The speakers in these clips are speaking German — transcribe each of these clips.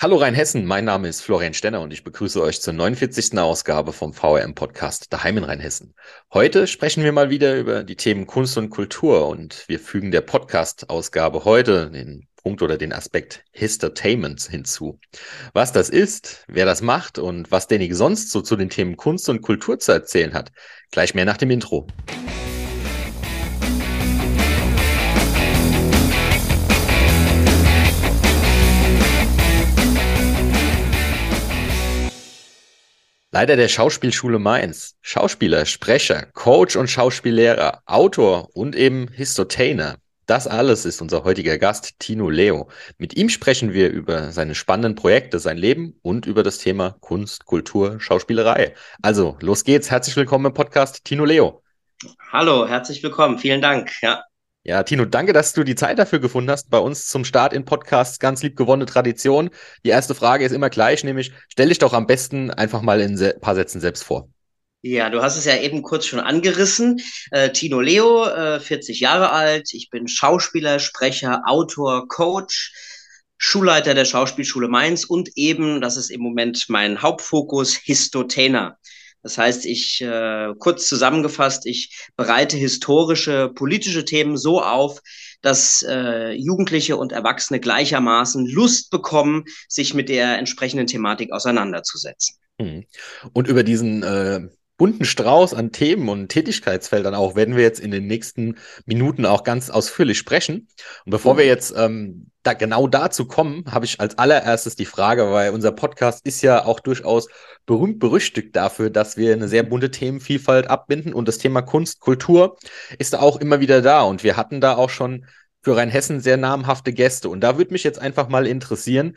Hallo Rheinhessen, mein Name ist Florian Stenner und ich begrüße euch zur 49. Ausgabe vom VRM Podcast Daheim in Rheinhessen. Heute sprechen wir mal wieder über die Themen Kunst und Kultur und wir fügen der Podcast-Ausgabe heute den Punkt oder den Aspekt Histertainment hinzu. Was das ist, wer das macht und was Danny sonst so zu den Themen Kunst und Kultur zu erzählen hat, gleich mehr nach dem Intro. Leiter der Schauspielschule Mainz, Schauspieler, Sprecher, Coach und Schauspiellehrer, Autor und eben Histotainer. Das alles ist unser heutiger Gast, Tino Leo. Mit ihm sprechen wir über seine spannenden Projekte, sein Leben und über das Thema Kunst, Kultur, Schauspielerei. Also, los geht's. Herzlich willkommen im Podcast, Tino Leo. Hallo, herzlich willkommen. Vielen Dank. Ja. Ja, Tino, danke, dass du die Zeit dafür gefunden hast. Bei uns zum Start in Podcasts ganz lieb gewonnene Tradition. Die erste Frage ist immer gleich, nämlich stell dich doch am besten einfach mal in ein paar Sätzen selbst vor. Ja, du hast es ja eben kurz schon angerissen. Äh, Tino Leo, äh, 40 Jahre alt. Ich bin Schauspieler, Sprecher, Autor, Coach, Schulleiter der Schauspielschule Mainz und eben, das ist im Moment mein Hauptfokus, Histotainer. Das heißt, ich, äh, kurz zusammengefasst, ich bereite historische, politische Themen so auf, dass äh, Jugendliche und Erwachsene gleichermaßen Lust bekommen, sich mit der entsprechenden Thematik auseinanderzusetzen. Hm. Und über diesen äh, bunten Strauß an Themen und Tätigkeitsfeldern auch werden wir jetzt in den nächsten Minuten auch ganz ausführlich sprechen. Und bevor wir jetzt ähm, da genau dazu kommen, habe ich als allererstes die Frage, weil unser Podcast ist ja auch durchaus berühmt berüchtigt dafür, dass wir eine sehr bunte Themenvielfalt abbinden und das Thema Kunst, Kultur ist da auch immer wieder da. Und wir hatten da auch schon für Rheinhessen sehr namhafte Gäste. Und da würde mich jetzt einfach mal interessieren,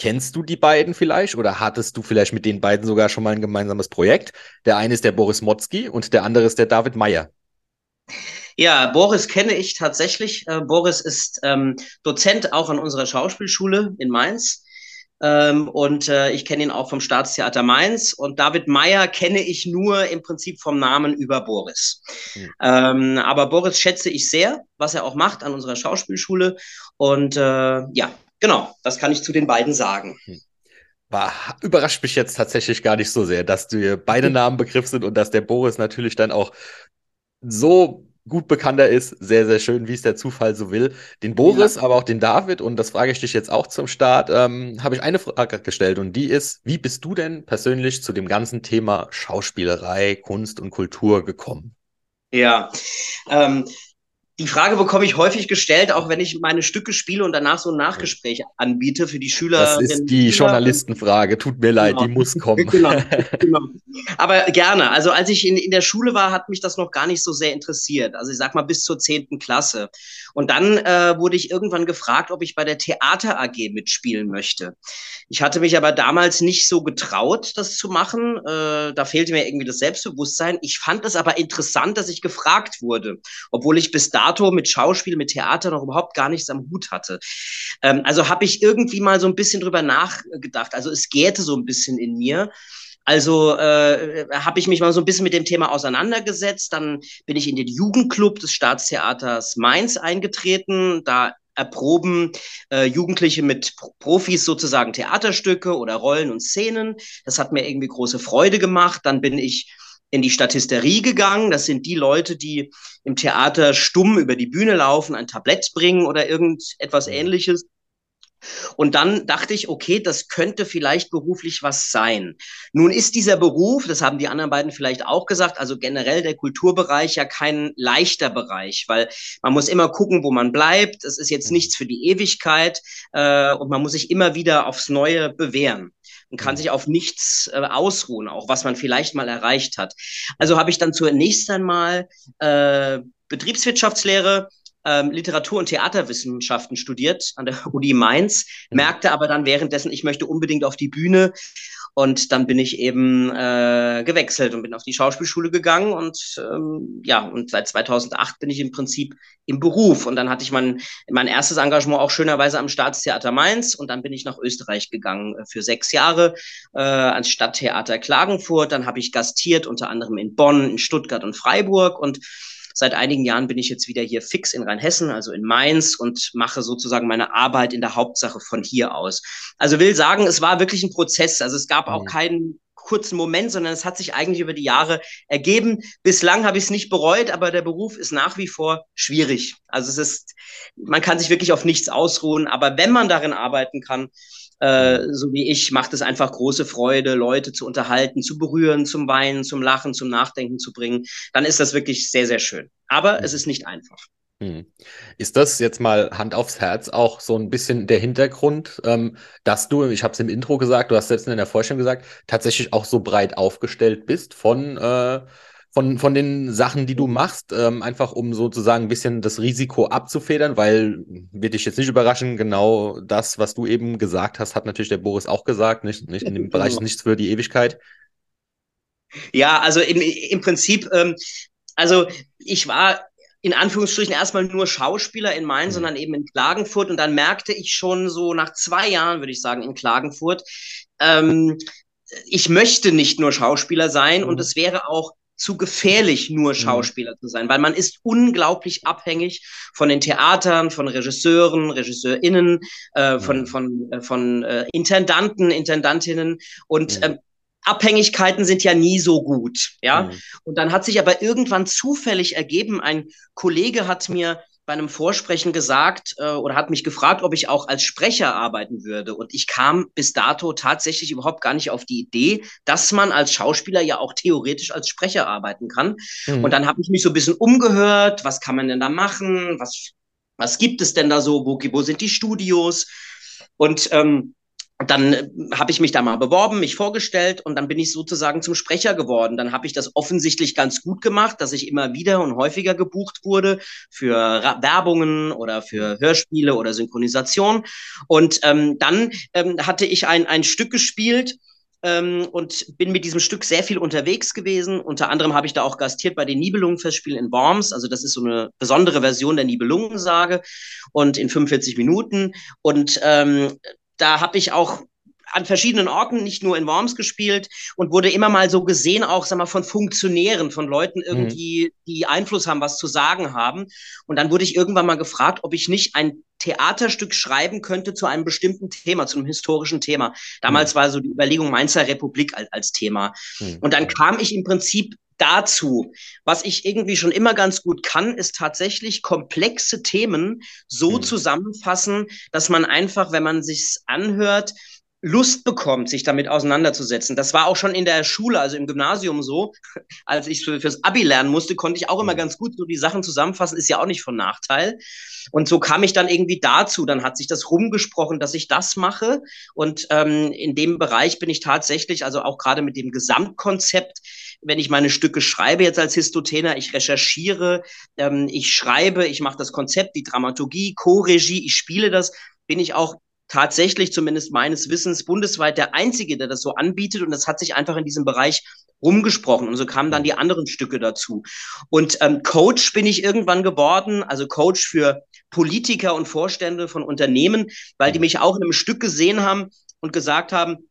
Kennst du die beiden vielleicht oder hattest du vielleicht mit den beiden sogar schon mal ein gemeinsames Projekt? Der eine ist der Boris Motzki und der andere ist der David Meyer. Ja, Boris kenne ich tatsächlich. Äh, Boris ist ähm, Dozent auch an unserer Schauspielschule in Mainz. Ähm, und äh, ich kenne ihn auch vom Staatstheater Mainz. Und David Meyer kenne ich nur im Prinzip vom Namen über Boris. Mhm. Ähm, aber Boris schätze ich sehr, was er auch macht an unserer Schauspielschule. Und äh, ja, Genau, das kann ich zu den beiden sagen. Hm. War, überrascht mich jetzt tatsächlich gar nicht so sehr, dass dir beide Namen Begriff sind und dass der Boris natürlich dann auch so gut bekannter ist. Sehr, sehr schön, wie es der Zufall so will. Den Boris, ja. aber auch den David, und das frage ich dich jetzt auch zum Start, ähm, habe ich eine Frage gestellt und die ist, wie bist du denn persönlich zu dem ganzen Thema Schauspielerei, Kunst und Kultur gekommen? Ja, ähm, die Frage bekomme ich häufig gestellt, auch wenn ich meine Stücke spiele und danach so ein Nachgespräch anbiete für die Schüler. Das ist die Journalistenfrage. Tut mir leid, genau. die muss kommen. genau, genau. Aber gerne. Also als ich in, in der Schule war, hat mich das noch gar nicht so sehr interessiert. Also ich sag mal bis zur zehnten Klasse. Und dann äh, wurde ich irgendwann gefragt, ob ich bei der Theater AG mitspielen möchte. Ich hatte mich aber damals nicht so getraut, das zu machen. Äh, da fehlte mir irgendwie das Selbstbewusstsein. Ich fand es aber interessant, dass ich gefragt wurde, obwohl ich bis dato dato mit Schauspiel, mit Theater noch überhaupt gar nichts am Hut hatte. Ähm, also habe ich irgendwie mal so ein bisschen drüber nachgedacht. Also es gäte so ein bisschen in mir. Also äh, habe ich mich mal so ein bisschen mit dem Thema auseinandergesetzt. Dann bin ich in den Jugendclub des Staatstheaters Mainz eingetreten. Da erproben äh, Jugendliche mit Profis sozusagen Theaterstücke oder Rollen und Szenen. Das hat mir irgendwie große Freude gemacht. Dann bin ich in die Statisterie gegangen. Das sind die Leute, die im Theater stumm über die Bühne laufen, ein Tablett bringen oder irgendetwas mhm. ähnliches. Und dann dachte ich, okay, das könnte vielleicht beruflich was sein. Nun ist dieser Beruf, das haben die anderen beiden vielleicht auch gesagt, also generell der Kulturbereich ja kein leichter Bereich, weil man muss immer gucken, wo man bleibt. Es ist jetzt mhm. nichts für die Ewigkeit äh, und man muss sich immer wieder aufs Neue bewähren und kann mhm. sich auf nichts äh, ausruhen, auch was man vielleicht mal erreicht hat. Also habe ich dann zunächst einmal äh, Betriebswirtschaftslehre, ähm, Literatur- und Theaterwissenschaften studiert an der Uni Mainz, mhm. merkte aber dann währenddessen, ich möchte unbedingt auf die Bühne und dann bin ich eben äh, gewechselt und bin auf die Schauspielschule gegangen und ähm, ja, und seit 2008 bin ich im Prinzip im Beruf. Und dann hatte ich mein, mein erstes Engagement auch schönerweise am Staatstheater Mainz und dann bin ich nach Österreich gegangen äh, für sechs Jahre äh, ans Stadttheater Klagenfurt. Dann habe ich gastiert, unter anderem in Bonn, in Stuttgart und Freiburg und Seit einigen Jahren bin ich jetzt wieder hier fix in Rheinhessen, also in Mainz und mache sozusagen meine Arbeit in der Hauptsache von hier aus. Also will sagen, es war wirklich ein Prozess. Also es gab auch mhm. keinen kurzen Moment, sondern es hat sich eigentlich über die Jahre ergeben. Bislang habe ich es nicht bereut, aber der Beruf ist nach wie vor schwierig. Also es ist, man kann sich wirklich auf nichts ausruhen, aber wenn man darin arbeiten kann, äh, so wie ich, macht es einfach große Freude, Leute zu unterhalten, zu berühren, zum Weinen, zum Lachen, zum Nachdenken zu bringen, dann ist das wirklich sehr, sehr schön. Aber es ist nicht einfach. Hm. Ist das jetzt mal Hand aufs Herz auch so ein bisschen der Hintergrund, ähm, dass du, ich habe es im Intro gesagt, du hast selbst in der Vorstellung gesagt, tatsächlich auch so breit aufgestellt bist von, äh, von, von den Sachen, die du machst, ähm, einfach um sozusagen ein bisschen das Risiko abzufedern, weil, wird dich jetzt nicht überraschen, genau das, was du eben gesagt hast, hat natürlich der Boris auch gesagt, nicht, nicht in dem Bereich ist nichts für die Ewigkeit. Ja, also im, im Prinzip, ähm, also ich war in Anführungsstrichen erstmal nur Schauspieler in Mainz, mhm. sondern eben in Klagenfurt. Und dann merkte ich schon so nach zwei Jahren, würde ich sagen, in Klagenfurt, ähm, ich möchte nicht nur Schauspieler sein mhm. und es wäre auch zu gefährlich, nur mhm. Schauspieler zu sein, weil man ist unglaublich abhängig von den Theatern, von Regisseuren, RegisseurInnen, äh, von, von, äh, von äh, Intendanten, Intendantinnen und mhm. Abhängigkeiten sind ja nie so gut, ja. Mhm. Und dann hat sich aber irgendwann zufällig ergeben, ein Kollege hat mir bei einem Vorsprechen gesagt äh, oder hat mich gefragt, ob ich auch als Sprecher arbeiten würde. Und ich kam bis dato tatsächlich überhaupt gar nicht auf die Idee, dass man als Schauspieler ja auch theoretisch als Sprecher arbeiten kann. Mhm. Und dann habe ich mich so ein bisschen umgehört, was kann man denn da machen? Was, was gibt es denn da so? Wo, wo sind die Studios? Und ähm, dann äh, habe ich mich da mal beworben, mich vorgestellt und dann bin ich sozusagen zum Sprecher geworden. Dann habe ich das offensichtlich ganz gut gemacht, dass ich immer wieder und häufiger gebucht wurde für Werbungen oder für Hörspiele oder Synchronisation. Und ähm, dann ähm, hatte ich ein, ein Stück gespielt, ähm, und bin mit diesem Stück sehr viel unterwegs gewesen. Unter anderem habe ich da auch gastiert bei den Nibelungenfestspielen in Worms. Also das ist so eine besondere Version der Nibelungensage und in 45 Minuten. Und ähm, da habe ich auch an verschiedenen Orten, nicht nur in Worms gespielt und wurde immer mal so gesehen, auch sag mal, von Funktionären, von Leuten irgendwie, mhm. die Einfluss haben, was zu sagen haben. Und dann wurde ich irgendwann mal gefragt, ob ich nicht ein Theaterstück schreiben könnte zu einem bestimmten Thema, zu einem historischen Thema. Damals mhm. war so die Überlegung Mainzer Republik als, als Thema. Mhm. Und dann kam ich im Prinzip dazu. Was ich irgendwie schon immer ganz gut kann, ist tatsächlich komplexe Themen so mhm. zusammenfassen, dass man einfach, wenn man sich's anhört, Lust bekommt, sich damit auseinanderzusetzen. Das war auch schon in der Schule, also im Gymnasium so. Als ich für, fürs Abi lernen musste, konnte ich auch immer mhm. ganz gut so die Sachen zusammenfassen, ist ja auch nicht von Nachteil. Und so kam ich dann irgendwie dazu. Dann hat sich das rumgesprochen, dass ich das mache. Und ähm, in dem Bereich bin ich tatsächlich, also auch gerade mit dem Gesamtkonzept, wenn ich meine Stücke schreibe jetzt als Histotener, ich recherchiere, ähm, ich schreibe, ich mache das Konzept, die Dramaturgie, Co-Regie, ich spiele das, bin ich auch tatsächlich zumindest meines Wissens bundesweit der einzige, der das so anbietet. Und das hat sich einfach in diesem Bereich rumgesprochen. Und so kamen dann die anderen Stücke dazu. Und ähm, Coach bin ich irgendwann geworden, also Coach für Politiker und Vorstände von Unternehmen, weil die mich auch in einem Stück gesehen haben und gesagt haben,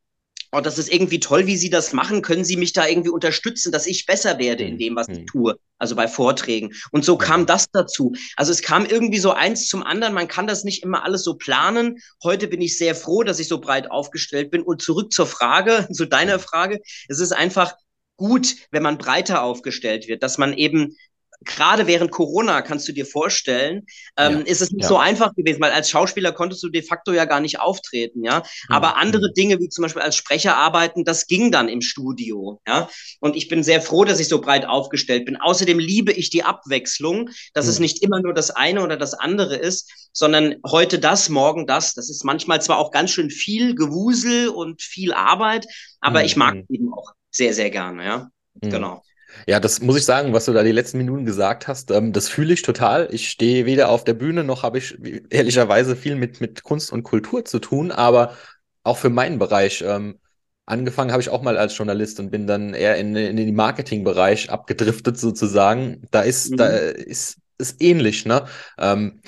oh, das ist irgendwie toll, wie Sie das machen. Können Sie mich da irgendwie unterstützen, dass ich besser werde in dem, was ich hm. tue? Also bei Vorträgen. Und so kam das dazu. Also es kam irgendwie so eins zum anderen. Man kann das nicht immer alles so planen. Heute bin ich sehr froh, dass ich so breit aufgestellt bin. Und zurück zur Frage, zu deiner Frage. Es ist einfach gut, wenn man breiter aufgestellt wird, dass man eben gerade während Corona, kannst du dir vorstellen, ähm, ja, ist es nicht ja. so einfach gewesen, weil als Schauspieler konntest du de facto ja gar nicht auftreten, ja. Mhm. Aber andere Dinge, wie zum Beispiel als Sprecher arbeiten, das ging dann im Studio, ja. Und ich bin sehr froh, dass ich so breit aufgestellt bin. Außerdem liebe ich die Abwechslung, dass es nicht immer nur das eine oder das andere ist, sondern heute das, morgen das. Das ist manchmal zwar auch ganz schön viel Gewusel und viel Arbeit, aber ich mag eben auch sehr, sehr gerne, ja. Genau. Ja, das muss ich sagen, was du da die letzten Minuten gesagt hast, ähm, das fühle ich total. Ich stehe weder auf der Bühne noch habe ich ehrlicherweise viel mit, mit Kunst und Kultur zu tun, aber auch für meinen Bereich. Ähm, angefangen habe ich auch mal als Journalist und bin dann eher in, in den Marketingbereich abgedriftet sozusagen. Da ist, mhm. da ist es ähnlich, ne? Ähm,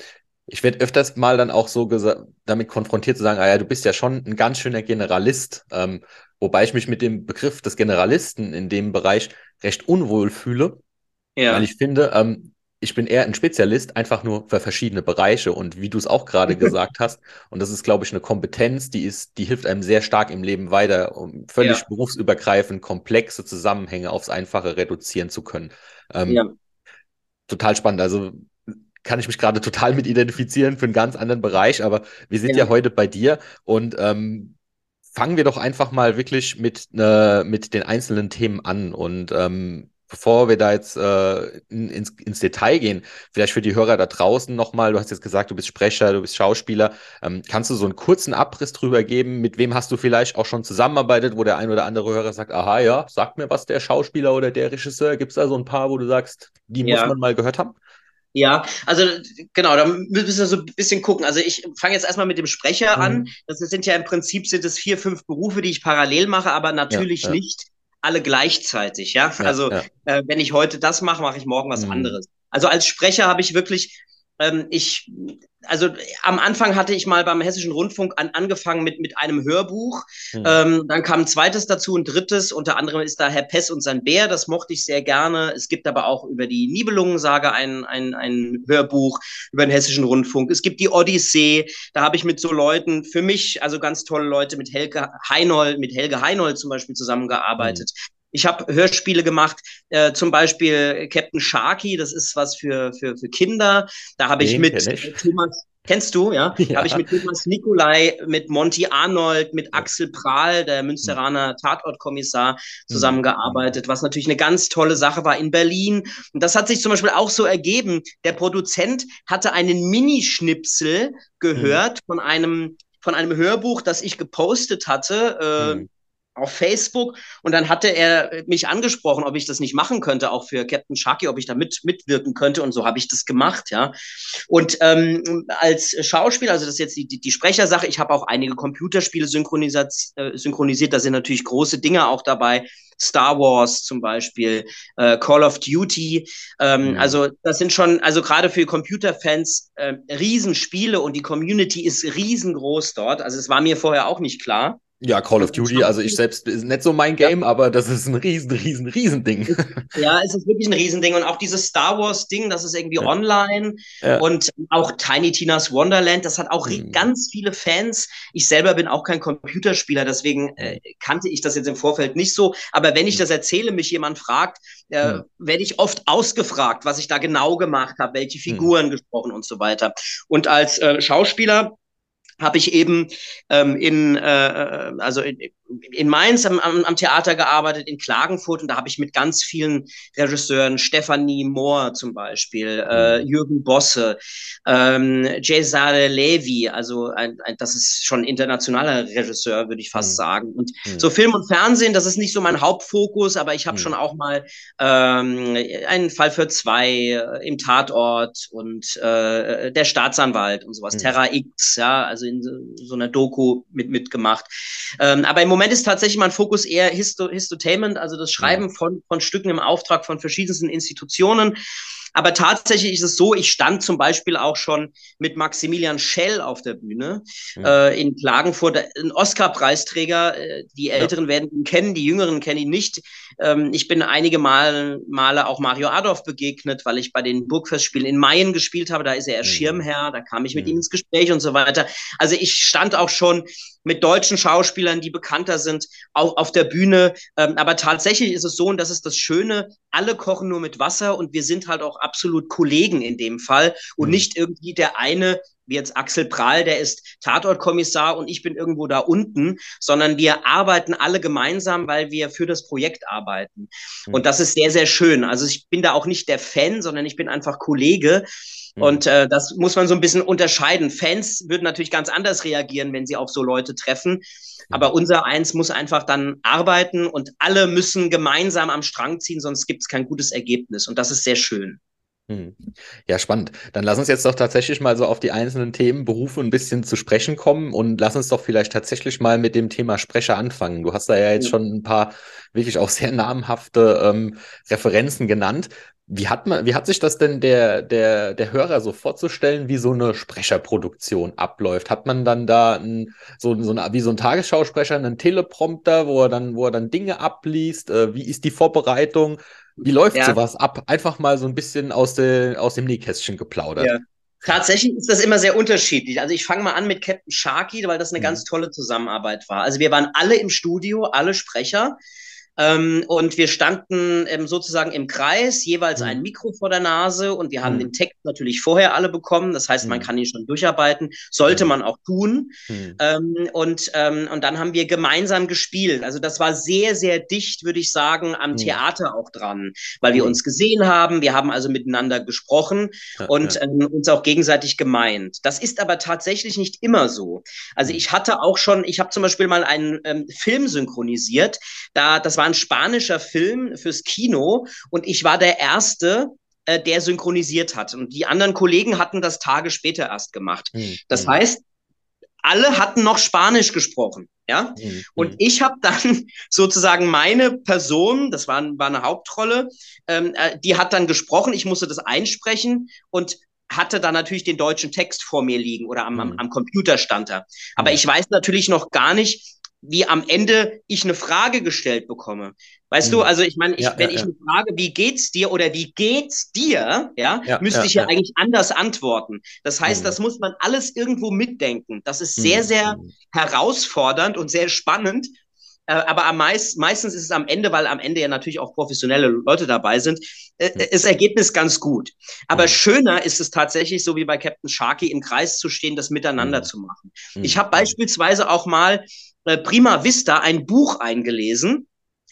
ich werde öfters mal dann auch so damit konfrontiert zu sagen, ah ja, du bist ja schon ein ganz schöner Generalist. Ähm, wobei ich mich mit dem Begriff des Generalisten in dem Bereich recht unwohl fühle. Ja. Weil ich finde, ähm, ich bin eher ein Spezialist, einfach nur für verschiedene Bereiche. Und wie du es auch gerade gesagt hast, und das ist, glaube ich, eine Kompetenz, die ist, die hilft einem sehr stark im Leben weiter, um völlig ja. berufsübergreifend komplexe Zusammenhänge aufs Einfache reduzieren zu können. Ähm, ja. Total spannend. Also kann ich mich gerade total mit identifizieren für einen ganz anderen Bereich, aber wir sind ja, ja heute bei dir und ähm, fangen wir doch einfach mal wirklich mit, äh, mit den einzelnen Themen an und ähm, bevor wir da jetzt äh, in, ins, ins Detail gehen, vielleicht für die Hörer da draußen nochmal, du hast jetzt gesagt, du bist Sprecher, du bist Schauspieler, ähm, kannst du so einen kurzen Abriss drüber geben, mit wem hast du vielleicht auch schon zusammenarbeitet, wo der ein oder andere Hörer sagt, aha, ja, sag mir was der Schauspieler oder der Regisseur, gibt es da so ein paar, wo du sagst, die ja. muss man mal gehört haben? Ja, also genau, da müssen wir so ein bisschen gucken. Also ich fange jetzt erstmal mit dem Sprecher mhm. an. Das sind ja im Prinzip sind es vier, fünf Berufe, die ich parallel mache, aber natürlich ja, ja. nicht alle gleichzeitig, ja. ja also. Äh, wenn ich heute das mache, mache ich morgen was mhm. anderes. Also als Sprecher habe ich wirklich, ähm, ich also am Anfang hatte ich mal beim Hessischen Rundfunk an, angefangen mit, mit einem Hörbuch. Mhm. Ähm, dann kam ein zweites dazu, ein drittes. Unter anderem ist da Herr Pess und sein Bär. Das mochte ich sehr gerne. Es gibt aber auch über die Nibelungensage ein, ein, ein Hörbuch über den Hessischen Rundfunk. Es gibt die Odyssee. Da habe ich mit so Leuten, für mich, also ganz tolle Leute, mit Helge Heinold, mit Helge Heinold zum Beispiel zusammengearbeitet. Mhm. Ich habe Hörspiele gemacht, äh, zum Beispiel Captain Sharky, das ist was für, für, für Kinder. Da habe ich mit ich. Thomas, Kennst du, ja? ja. Habe ich mit Thomas Nikolai, mit Monty Arnold, mit Axel Prahl, der Münsteraner Tatortkommissar, zusammengearbeitet, was natürlich eine ganz tolle Sache war in Berlin. Und das hat sich zum Beispiel auch so ergeben. Der Produzent hatte einen Minischnipsel gehört mhm. von einem von einem Hörbuch, das ich gepostet hatte, äh, mhm auf Facebook und dann hatte er mich angesprochen, ob ich das nicht machen könnte, auch für Captain Sharky, ob ich da mit, mitwirken könnte und so habe ich das gemacht, ja. Und ähm, als Schauspieler, also das ist jetzt die, die, die Sprechersache, ich habe auch einige Computerspiele synchronisiert, äh, synchronisiert, da sind natürlich große Dinge auch dabei, Star Wars zum Beispiel, äh, Call of Duty. Ähm, mhm. Also das sind schon, also gerade für Computerfans äh, Riesenspiele und die Community ist riesengroß dort. Also es war mir vorher auch nicht klar. Ja, Call of Duty, also ich selbst ist nicht so mein Game, ja. aber das ist ein riesen, riesen, riesen Ding. Ja, es ist wirklich ein Riesending und auch dieses Star Wars Ding, das ist irgendwie ja. online ja. und auch Tiny Tina's Wonderland, das hat auch mhm. ganz viele Fans. Ich selber bin auch kein Computerspieler, deswegen äh, kannte ich das jetzt im Vorfeld nicht so, aber wenn ich mhm. das erzähle, mich jemand fragt, äh, mhm. werde ich oft ausgefragt, was ich da genau gemacht habe, welche mhm. Figuren mhm. gesprochen und so weiter. Und als äh, Schauspieler habe ich eben ähm, in, äh, äh also in, in Mainz am, am, Theater gearbeitet, in Klagenfurt und da habe ich mit ganz vielen Regisseuren, Stephanie Moore zum Beispiel, äh, mhm. Jürgen Bosse, ähm, Cesare Levi, also ein, ein, das ist schon ein internationaler Regisseur, würde ich fast mhm. sagen. Und mhm. so Film und Fernsehen, das ist nicht so mein Hauptfokus, aber ich habe mhm. schon auch mal ähm, einen Fall für zwei äh, im Tatort und äh, der Staatsanwalt und sowas, mhm. Terra X, ja, also in so, so einer Doku mit mitgemacht. Ähm, aber im Moment Moment ist tatsächlich mein Fokus eher Histo Histotainment, also das Schreiben von, von Stücken im Auftrag von verschiedensten Institutionen. Aber tatsächlich ist es so, ich stand zum Beispiel auch schon mit Maximilian Schell auf der Bühne mhm. äh, in Klagenfurt, ein Oscar-Preisträger. Äh, die Älteren ja. werden ihn kennen, die Jüngeren kennen ihn nicht. Ähm, ich bin einige Mal, Male auch Mario Adolf begegnet, weil ich bei den Burgfestspielen in Mayen gespielt habe. Da ist er mhm. Schirmherr, da kam ich mit mhm. ihm ins Gespräch und so weiter. Also ich stand auch schon mit deutschen Schauspielern, die bekannter sind, auch auf der Bühne. Ähm, aber tatsächlich ist es so, und das ist das Schöne, alle kochen nur mit Wasser und wir sind halt auch absolut Kollegen in dem Fall und mhm. nicht irgendwie der eine wie jetzt Axel Prahl, der ist Tatortkommissar und ich bin irgendwo da unten, sondern wir arbeiten alle gemeinsam, weil wir für das Projekt arbeiten. Mhm. Und das ist sehr, sehr schön. Also ich bin da auch nicht der Fan, sondern ich bin einfach Kollege. Mhm. Und äh, das muss man so ein bisschen unterscheiden. Fans würden natürlich ganz anders reagieren, wenn sie auf so Leute treffen. Mhm. Aber unser Eins muss einfach dann arbeiten und alle müssen gemeinsam am Strang ziehen, sonst gibt es kein gutes Ergebnis. Und das ist sehr schön. Hm. Ja, spannend. Dann lass uns jetzt doch tatsächlich mal so auf die einzelnen Themen, Berufe ein bisschen zu sprechen kommen und lass uns doch vielleicht tatsächlich mal mit dem Thema Sprecher anfangen. Du hast da ja jetzt schon ein paar wirklich auch sehr namhafte ähm, Referenzen genannt. Wie hat man, wie hat sich das denn der, der, der Hörer so vorzustellen, wie so eine Sprecherproduktion abläuft? Hat man dann da ein, so, so eine, wie so ein Tagesschausprecher einen Teleprompter, wo er dann, wo er dann Dinge abliest? Äh, wie ist die Vorbereitung? Wie läuft ja. sowas ab? Einfach mal so ein bisschen aus, de, aus dem Nähkästchen geplaudert. Ja. Tatsächlich ist das immer sehr unterschiedlich. Also ich fange mal an mit Captain Sharky, weil das eine mhm. ganz tolle Zusammenarbeit war. Also wir waren alle im Studio, alle Sprecher. Ähm, und wir standen ähm, sozusagen im Kreis, jeweils mhm. ein Mikro vor der Nase und wir haben mhm. den Text natürlich vorher alle bekommen. Das heißt, man mhm. kann ihn schon durcharbeiten, sollte mhm. man auch tun. Mhm. Ähm, und, ähm, und dann haben wir gemeinsam gespielt. Also das war sehr, sehr dicht, würde ich sagen, am Theater auch dran, weil wir uns gesehen haben. Wir haben also miteinander gesprochen ja, und ja. Ähm, uns auch gegenseitig gemeint. Das ist aber tatsächlich nicht immer so. Also ich hatte auch schon, ich habe zum Beispiel mal einen ähm, Film synchronisiert. Da, das war war ein spanischer Film fürs Kino und ich war der Erste, äh, der synchronisiert hat. Und die anderen Kollegen hatten das Tage später erst gemacht. Mhm. Das heißt, alle hatten noch Spanisch gesprochen, ja. Mhm. Und hm. ich habe dann sozusagen meine Person, das war, war eine Hauptrolle, ähm, äh, die hat dann gesprochen. Ich musste das einsprechen und hatte dann natürlich den deutschen Text vor mir liegen oder am, am, hm. am Computer stand er. Aber ich weiß natürlich noch gar nicht, wie am Ende ich eine Frage gestellt bekomme. Weißt mhm. du, also ich meine, ich, ja, wenn ja, ich eine Frage, wie geht's dir oder wie geht's dir, ja, müsste ich ja, eigentlich anders antworten. Das heißt, mhm. das muss man alles irgendwo mitdenken. Das ist sehr, mhm. sehr mhm. herausfordernd und sehr spannend. Äh, aber am meist, meistens ist es am Ende, weil am Ende ja natürlich auch professionelle Leute dabei sind, äh, ist Ergebnis ganz gut. Aber schöner ist es tatsächlich, so wie bei Captain Sharky, im Kreis zu stehen, das miteinander zu machen. Ich habe beispielsweise auch mal äh, Prima Vista ein Buch eingelesen.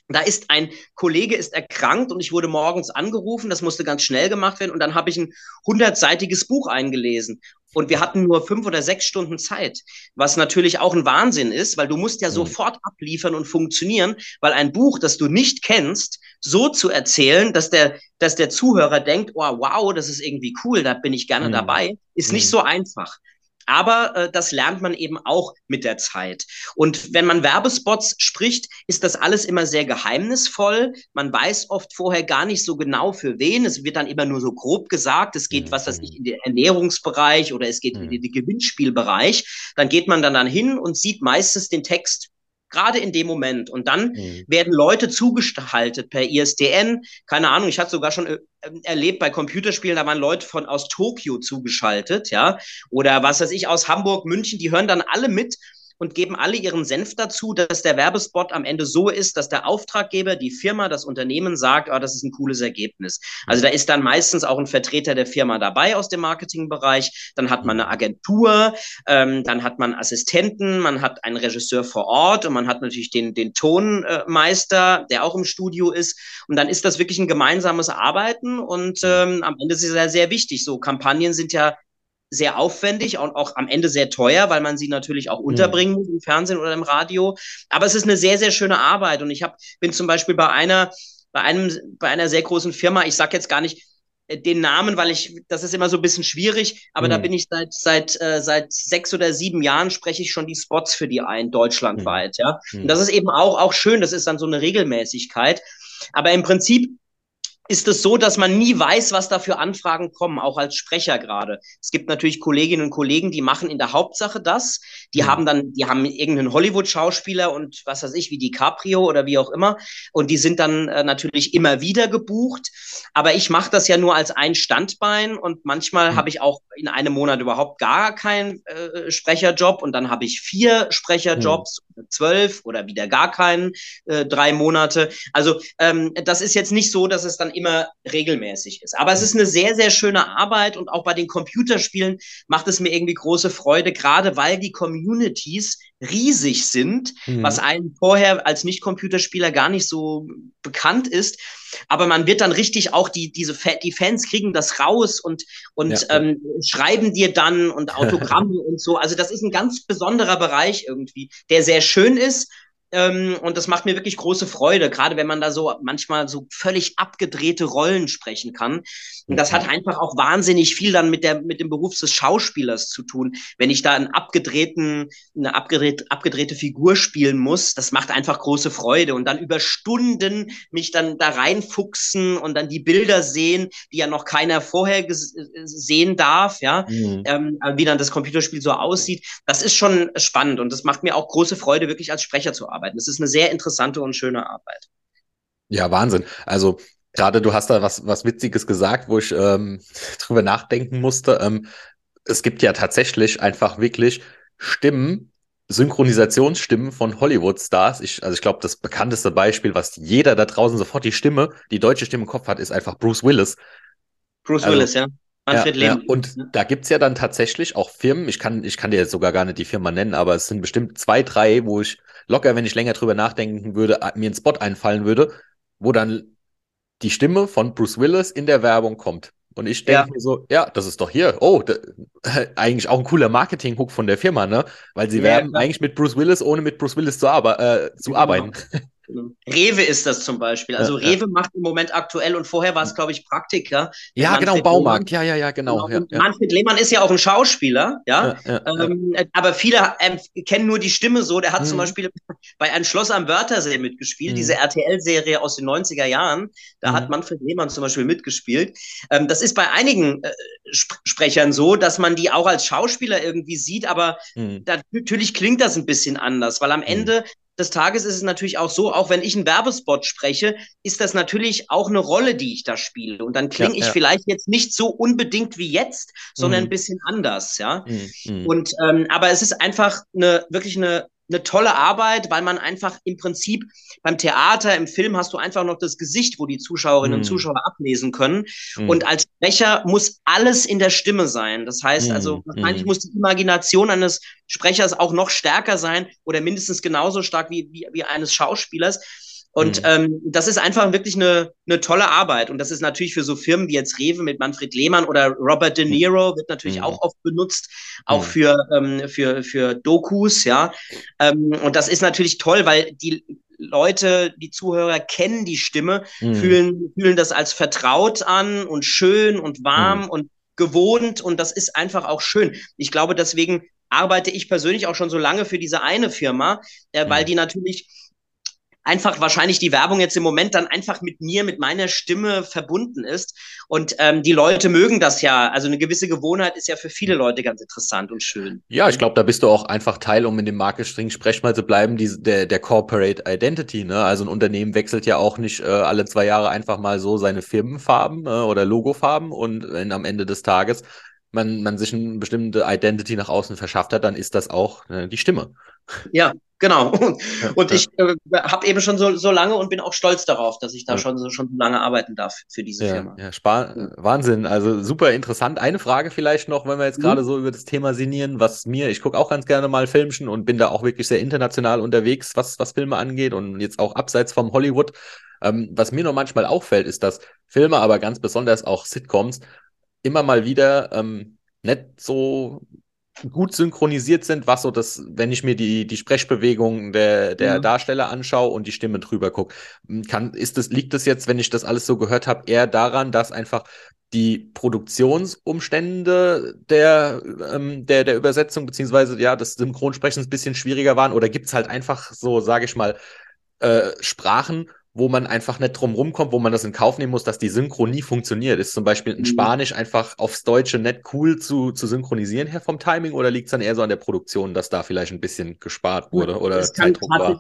Da ist ein Kollege ist erkrankt und ich wurde morgens angerufen. Das musste ganz schnell gemacht werden und dann habe ich ein hundertseitiges Buch eingelesen. Und wir hatten nur fünf oder sechs Stunden Zeit, was natürlich auch ein Wahnsinn ist, weil du musst ja mhm. sofort abliefern und funktionieren, weil ein Buch, das du nicht kennst, so zu erzählen, dass der, dass der Zuhörer denkt, oh, wow, das ist irgendwie cool, da bin ich gerne mhm. dabei, ist nicht mhm. so einfach. Aber äh, das lernt man eben auch mit der Zeit. Und wenn man Werbespots spricht, ist das alles immer sehr geheimnisvoll. Man weiß oft vorher gar nicht so genau für wen. Es wird dann immer nur so grob gesagt, es geht, mhm. was weiß ich, in den Ernährungsbereich oder es geht mhm. in den Gewinnspielbereich. Dann geht man dann, dann hin und sieht meistens den Text gerade in dem Moment. Und dann mhm. werden Leute zugestaltet per ISDN. Keine Ahnung, ich hatte sogar schon äh, erlebt bei Computerspielen, da waren Leute von aus Tokio zugeschaltet, ja, oder was weiß ich, aus Hamburg, München, die hören dann alle mit und geben alle ihren Senf dazu, dass der Werbespot am Ende so ist, dass der Auftraggeber, die Firma, das Unternehmen sagt, oh, das ist ein cooles Ergebnis. Also da ist dann meistens auch ein Vertreter der Firma dabei aus dem Marketingbereich. Dann hat man eine Agentur, ähm, dann hat man Assistenten, man hat einen Regisseur vor Ort und man hat natürlich den, den Tonmeister, der auch im Studio ist. Und dann ist das wirklich ein gemeinsames Arbeiten und ähm, am Ende ist es ja sehr wichtig. So Kampagnen sind ja sehr aufwendig und auch am Ende sehr teuer, weil man sie natürlich auch unterbringen muss im Fernsehen oder im Radio. Aber es ist eine sehr, sehr schöne Arbeit. Und ich hab, bin zum Beispiel bei einer, bei einem, bei einer sehr großen Firma, ich sage jetzt gar nicht äh, den Namen, weil ich, das ist immer so ein bisschen schwierig, aber mhm. da bin ich seit, seit, äh, seit sechs oder sieben Jahren spreche ich schon die Spots für die ein, deutschlandweit, mhm. ja. Und das ist eben auch, auch schön, das ist dann so eine Regelmäßigkeit. Aber im Prinzip ist es so, dass man nie weiß, was da für Anfragen kommen, auch als Sprecher gerade. Es gibt natürlich Kolleginnen und Kollegen, die machen in der Hauptsache das. Die mhm. haben dann, die haben irgendeinen Hollywood-Schauspieler und was weiß ich, wie DiCaprio oder wie auch immer. Und die sind dann äh, natürlich immer wieder gebucht. Aber ich mache das ja nur als ein Standbein und manchmal mhm. habe ich auch in einem Monat überhaupt gar keinen äh, Sprecherjob und dann habe ich vier Sprecherjobs, mhm. Zwölf oder wieder gar keinen, äh, drei Monate. Also ähm, das ist jetzt nicht so, dass es dann immer regelmäßig ist. Aber es ist eine sehr, sehr schöne Arbeit und auch bei den Computerspielen macht es mir irgendwie große Freude, gerade weil die Communities riesig sind, mhm. was einem vorher als Nicht-Computerspieler gar nicht so bekannt ist. Aber man wird dann richtig auch die, diese, die Fans kriegen das raus und, und ja. ähm, schreiben dir dann und Autogramme und so. Also das ist ein ganz besonderer Bereich irgendwie, der sehr schön ist, ähm, und das macht mir wirklich große Freude, gerade wenn man da so manchmal so völlig abgedrehte Rollen sprechen kann. Und das hat einfach auch wahnsinnig viel dann mit der, mit dem Beruf des Schauspielers zu tun. Wenn ich da einen abgedrehten, eine abgedrehte, abgedrehte Figur spielen muss, das macht einfach große Freude. Und dann über Stunden mich dann da reinfuchsen und dann die Bilder sehen, die ja noch keiner vorher sehen darf, ja, mhm. ähm, wie dann das Computerspiel so aussieht. Das ist schon spannend und das macht mir auch große Freude, wirklich als Sprecher zu arbeiten arbeiten. Es ist eine sehr interessante und schöne Arbeit. Ja, Wahnsinn. Also Gerade du hast da was, was Witziges gesagt, wo ich ähm, drüber nachdenken musste. Ähm, es gibt ja tatsächlich einfach wirklich Stimmen, Synchronisationsstimmen von Hollywood-Stars. Ich, also ich glaube, das bekannteste Beispiel, was jeder da draußen sofort die Stimme, die deutsche Stimme im Kopf hat, ist einfach Bruce Willis. Bruce also, Willis, ja. Manfred ja, Leben. Ja. Und da gibt's ja dann tatsächlich auch Firmen, ich kann, ich kann dir jetzt sogar gar nicht die Firma nennen, aber es sind bestimmt zwei, drei, wo ich locker, wenn ich länger drüber nachdenken würde, mir ein Spot einfallen würde, wo dann die Stimme von Bruce Willis in der Werbung kommt. Und ich denke ja. mir so, ja, das ist doch hier. Oh, da, eigentlich auch ein cooler Marketing-Hook von der Firma, ne? Weil sie ja, werben klar. eigentlich mit Bruce Willis, ohne mit Bruce Willis zu, arbe äh, zu genau. arbeiten. Rewe ist das zum Beispiel. Also ja, Rewe ja. macht im Moment aktuell und vorher war es, glaube ich, Praktiker. Ja, genau, Baumarkt. Ja, ja, ja, genau. genau. Ja, Manfred Lehmann ist ja auch ein Schauspieler, ja. Ähm, aber viele ähm, kennen nur die Stimme so. Der hat mhm. zum Beispiel bei Ein Schloss am Wörthersee mitgespielt, mhm. diese RTL-Serie aus den 90er Jahren. Da mhm. hat Manfred Lehmann zum Beispiel mitgespielt. Ähm, das ist bei einigen äh, Sp Sprechern so, dass man die auch als Schauspieler irgendwie sieht, aber mhm. da, natürlich klingt das ein bisschen anders, weil am mhm. Ende des Tages ist es natürlich auch so, auch wenn ich einen Werbespot spreche, ist das natürlich auch eine Rolle, die ich da spiele. Und dann klinge ja, ich ja. vielleicht jetzt nicht so unbedingt wie jetzt, sondern mhm. ein bisschen anders, ja. Mhm. mhm. Und ähm, aber es ist einfach eine wirklich eine eine tolle Arbeit, weil man einfach im Prinzip beim Theater, im Film hast du einfach noch das Gesicht, wo die Zuschauerinnen mm. und Zuschauer ablesen können. Mm. Und als Sprecher muss alles in der Stimme sein. Das heißt mm. also, wahrscheinlich mm. muss die Imagination eines Sprechers auch noch stärker sein oder mindestens genauso stark wie, wie, wie eines Schauspielers. Und mhm. ähm, das ist einfach wirklich eine, eine tolle Arbeit. Und das ist natürlich für so Firmen wie jetzt Rewe mit Manfred Lehmann oder Robert De Niro wird natürlich mhm. auch oft benutzt, auch mhm. für, ähm, für, für Dokus, ja. Ähm, und das ist natürlich toll, weil die Leute, die Zuhörer kennen die Stimme, mhm. fühlen, fühlen das als vertraut an und schön und warm mhm. und gewohnt. Und das ist einfach auch schön. Ich glaube, deswegen arbeite ich persönlich auch schon so lange für diese eine Firma, äh, weil mhm. die natürlich einfach wahrscheinlich die Werbung jetzt im Moment dann einfach mit mir, mit meiner Stimme verbunden ist. Und ähm, die Leute mögen das ja. Also eine gewisse Gewohnheit ist ja für viele Leute ganz interessant und schön. Ja, ich glaube, da bist du auch einfach Teil, um in dem Marketing-Sprech mal zu bleiben, die, der, der Corporate Identity. Ne? Also ein Unternehmen wechselt ja auch nicht äh, alle zwei Jahre einfach mal so seine Firmenfarben äh, oder Logofarben und wenn am Ende des Tages man, man sich eine bestimmte Identity nach außen verschafft hat, dann ist das auch äh, die Stimme. Ja, genau. Und, ja, und ich äh, habe eben schon so, so lange und bin auch stolz darauf, dass ich da ja. schon, so, schon lange arbeiten darf für diese ja, Firma. Ja, Spar Wahnsinn. Also super interessant. Eine Frage vielleicht noch, wenn wir jetzt mhm. gerade so über das Thema sinnieren, was mir, ich gucke auch ganz gerne mal Filmchen und bin da auch wirklich sehr international unterwegs, was, was Filme angeht und jetzt auch abseits vom Hollywood. Ähm, was mir noch manchmal auffällt, ist, dass Filme, aber ganz besonders auch Sitcoms, immer mal wieder ähm, nicht so gut synchronisiert sind, was so das, wenn ich mir die, die Sprechbewegungen der, der ja. Darsteller anschaue und die Stimme drüber gucke, kann, ist das, liegt das jetzt, wenn ich das alles so gehört habe, eher daran, dass einfach die Produktionsumstände der, ähm, der, der Übersetzung, beziehungsweise ja, des Synchronsprechens ein bisschen schwieriger waren? Oder gibt es halt einfach so, sage ich mal, äh, Sprachen, wo man einfach nicht drum rumkommt, wo man das in Kauf nehmen muss, dass die Synchronie funktioniert. Ist zum Beispiel in mhm. Spanisch einfach aufs Deutsche nicht cool zu, zu synchronisieren her vom Timing oder liegt es dann eher so an der Produktion, dass da vielleicht ein bisschen gespart wurde oder es Zeitdruck war?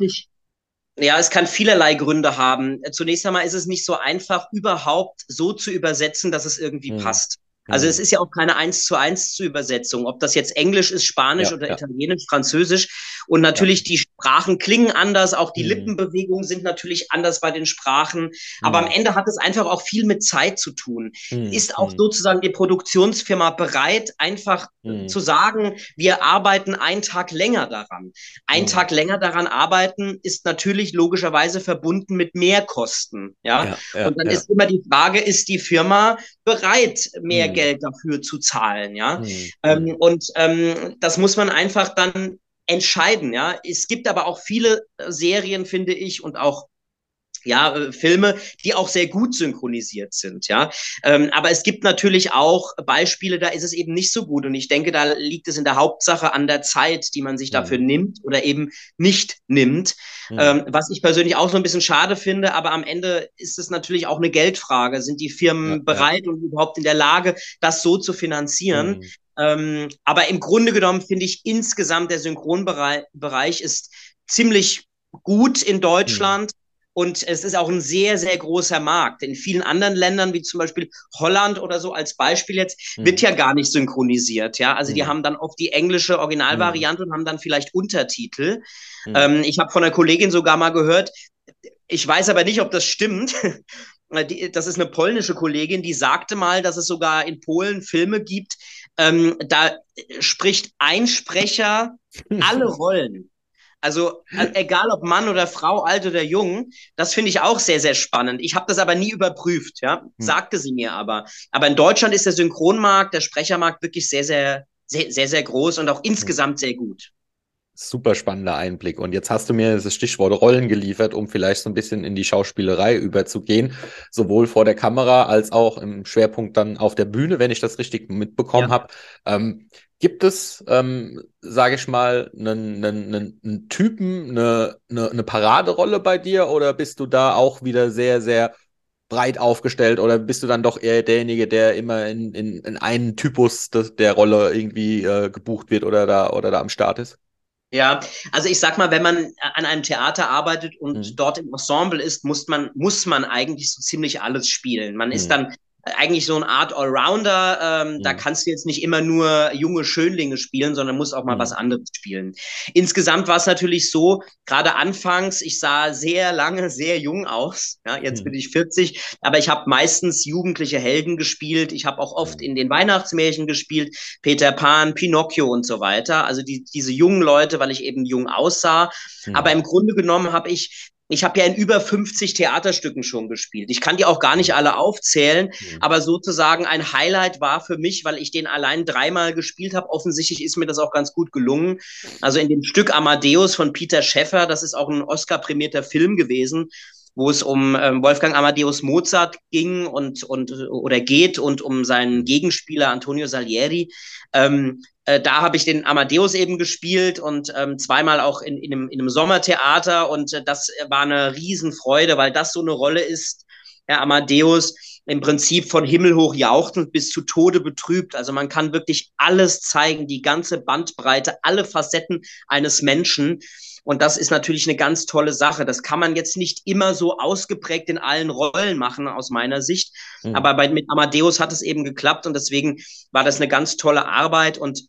Ja, es kann vielerlei Gründe haben. Zunächst einmal ist es nicht so einfach, überhaupt so zu übersetzen, dass es irgendwie mhm. passt. Also es mhm. ist ja auch keine eins zu eins zu Übersetzung, ob das jetzt Englisch ist, Spanisch ja, oder ja. Italienisch, Französisch. Und natürlich ja. die Sprachen klingen anders, auch die mhm. Lippenbewegungen sind natürlich anders bei den Sprachen. Aber mhm. am Ende hat es einfach auch viel mit Zeit zu tun. Mhm. Ist auch mhm. sozusagen die Produktionsfirma bereit, einfach mhm. zu sagen, wir arbeiten einen Tag länger daran. Ein Tag länger daran arbeiten ist natürlich logischerweise verbunden mit Mehrkosten. Ja, und dann ist immer die Frage, ist die Firma bereit, mehr Geld dafür zu zahlen, ja. Mhm. Ähm, und ähm, das muss man einfach dann entscheiden, ja. Es gibt aber auch viele Serien, finde ich, und auch ja, äh, Filme, die auch sehr gut synchronisiert sind, ja. Ähm, aber es gibt natürlich auch Beispiele, da ist es eben nicht so gut. Und ich denke, da liegt es in der Hauptsache an der Zeit, die man sich dafür mhm. nimmt oder eben nicht nimmt. Mhm. Ähm, was ich persönlich auch so ein bisschen schade finde, aber am Ende ist es natürlich auch eine Geldfrage. Sind die Firmen ja, bereit ja. und überhaupt in der Lage, das so zu finanzieren? Mhm. Ähm, aber im Grunde genommen finde ich insgesamt der Synchronbereich ist ziemlich gut in Deutschland. Und es ist auch ein sehr, sehr großer Markt. In vielen anderen Ländern, wie zum Beispiel Holland oder so als Beispiel jetzt, mhm. wird ja gar nicht synchronisiert. Ja, also mhm. die haben dann oft die englische Originalvariante mhm. und haben dann vielleicht Untertitel. Mhm. Ähm, ich habe von einer Kollegin sogar mal gehört, ich weiß aber nicht, ob das stimmt. das ist eine polnische Kollegin, die sagte mal, dass es sogar in Polen Filme gibt, ähm, da spricht ein Sprecher alle Rollen. Also äh, egal ob Mann oder Frau, alt oder jung, das finde ich auch sehr, sehr spannend. Ich habe das aber nie überprüft, ja, hm. sagte sie mir aber. Aber in Deutschland ist der Synchronmarkt, der Sprechermarkt wirklich sehr, sehr, sehr, sehr, sehr groß und auch insgesamt sehr gut. Super spannender Einblick. Und jetzt hast du mir das Stichwort Rollen geliefert, um vielleicht so ein bisschen in die Schauspielerei überzugehen, sowohl vor der Kamera als auch im Schwerpunkt dann auf der Bühne, wenn ich das richtig mitbekommen ja. habe. Ähm, Gibt es, ähm, sage ich mal, einen, einen, einen Typen, eine, eine, eine Paraderolle bei dir oder bist du da auch wieder sehr, sehr breit aufgestellt oder bist du dann doch eher derjenige, der immer in, in, in einen Typus des, der Rolle irgendwie äh, gebucht wird oder da, oder da am Start ist? Ja, also ich sag mal, wenn man an einem Theater arbeitet und mhm. dort im Ensemble ist, muss man, muss man eigentlich so ziemlich alles spielen. Man mhm. ist dann eigentlich so eine Art Allrounder. Ähm, mhm. Da kannst du jetzt nicht immer nur junge Schönlinge spielen, sondern musst auch mal mhm. was anderes spielen. Insgesamt war es natürlich so, gerade anfangs, ich sah sehr lange sehr jung aus. Ja, jetzt mhm. bin ich 40, aber ich habe meistens jugendliche Helden gespielt. Ich habe auch oft mhm. in den Weihnachtsmärchen gespielt, Peter Pan, Pinocchio und so weiter. Also die, diese jungen Leute, weil ich eben jung aussah. Mhm. Aber im Grunde genommen habe ich ich habe ja in über 50 Theaterstücken schon gespielt. Ich kann die auch gar nicht alle aufzählen, mhm. aber sozusagen ein Highlight war für mich, weil ich den allein dreimal gespielt habe. Offensichtlich ist mir das auch ganz gut gelungen. Also in dem Stück Amadeus von Peter Schäffer, das ist auch ein Oscar-prämierter Film gewesen, wo es um ähm, Wolfgang Amadeus Mozart ging und, und oder geht und um seinen Gegenspieler Antonio Salieri. Ähm, äh, da habe ich den Amadeus eben gespielt und ähm, zweimal auch in, in, einem, in einem Sommertheater und äh, das war eine Riesenfreude, weil das so eine Rolle ist, Herr Amadeus, im Prinzip von himmelhoch jauchzend bis zu Tode betrübt. Also man kann wirklich alles zeigen, die ganze Bandbreite, alle Facetten eines Menschen. Und das ist natürlich eine ganz tolle Sache. Das kann man jetzt nicht immer so ausgeprägt in allen Rollen machen, aus meiner Sicht. Mhm. Aber bei, mit Amadeus hat es eben geklappt und deswegen war das eine ganz tolle Arbeit und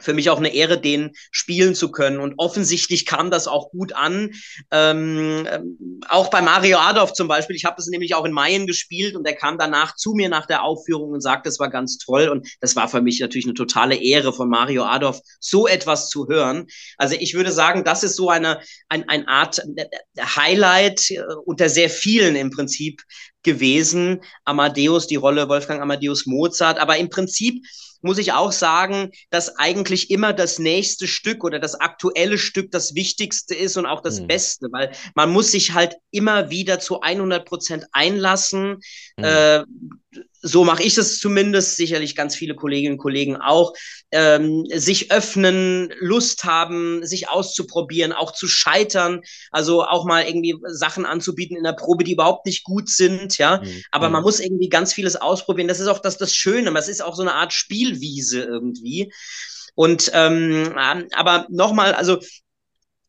für mich auch eine Ehre, den spielen zu können. Und offensichtlich kam das auch gut an. Ähm, ähm, auch bei Mario Adolf zum Beispiel. Ich habe das nämlich auch in Mayen gespielt und er kam danach zu mir nach der Aufführung und sagte, es war ganz toll. Und das war für mich natürlich eine totale Ehre von Mario Adolf, so etwas zu hören. Also ich würde sagen, das ist so eine, ein, eine Art Highlight äh, unter sehr vielen im Prinzip gewesen. Amadeus, die Rolle Wolfgang Amadeus Mozart. Aber im Prinzip muss ich auch sagen, dass eigentlich immer das nächste Stück oder das aktuelle Stück das Wichtigste ist und auch das mhm. Beste, weil man muss sich halt immer wieder zu 100 Prozent einlassen. Mhm. Äh, so mache ich es zumindest, sicherlich ganz viele Kolleginnen und Kollegen auch, ähm, sich öffnen, Lust haben, sich auszuprobieren, auch zu scheitern, also auch mal irgendwie Sachen anzubieten in der Probe, die überhaupt nicht gut sind, ja. Mhm. Aber man mhm. muss irgendwie ganz vieles ausprobieren. Das ist auch das, das Schöne, das ist auch so eine Art Spielwiese irgendwie. Und ähm, aber nochmal, also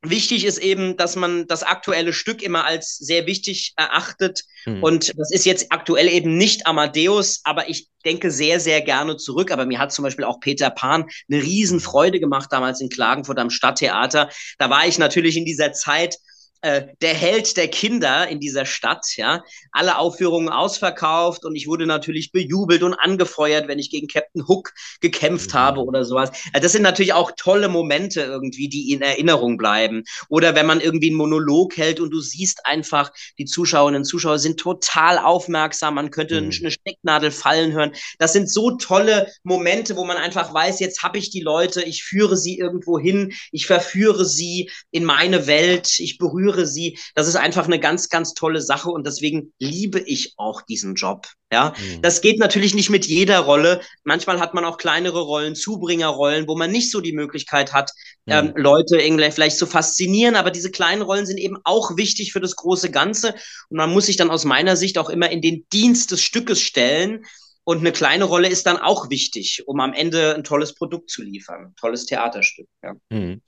Wichtig ist eben, dass man das aktuelle Stück immer als sehr wichtig erachtet. Mhm. Und das ist jetzt aktuell eben nicht Amadeus, aber ich denke sehr, sehr gerne zurück. Aber mir hat zum Beispiel auch Peter Pan eine Riesenfreude gemacht damals in Klagenfurt am Stadttheater. Da war ich natürlich in dieser Zeit äh, der Held der Kinder in dieser Stadt, ja. Alle Aufführungen ausverkauft und ich wurde natürlich bejubelt und angefeuert, wenn ich gegen Captain Hook gekämpft mhm. habe oder sowas. Also das sind natürlich auch tolle Momente irgendwie, die in Erinnerung bleiben. Oder wenn man irgendwie einen Monolog hält und du siehst einfach, die Zuschauerinnen und Zuschauer sind total aufmerksam, man könnte mhm. eine Stecknadel fallen hören. Das sind so tolle Momente, wo man einfach weiß, jetzt habe ich die Leute, ich führe sie irgendwo hin, ich verführe sie in meine Welt, ich berühre führe sie. Das ist einfach eine ganz, ganz tolle Sache und deswegen liebe ich auch diesen Job. Ja, mhm. das geht natürlich nicht mit jeder Rolle. Manchmal hat man auch kleinere Rollen, Zubringerrollen, wo man nicht so die Möglichkeit hat, mhm. ähm, Leute irgendwie vielleicht zu faszinieren. Aber diese kleinen Rollen sind eben auch wichtig für das große Ganze. Und man muss sich dann aus meiner Sicht auch immer in den Dienst des Stückes stellen. Und eine kleine Rolle ist dann auch wichtig, um am Ende ein tolles Produkt zu liefern, ein tolles Theaterstück. Ja. Mhm.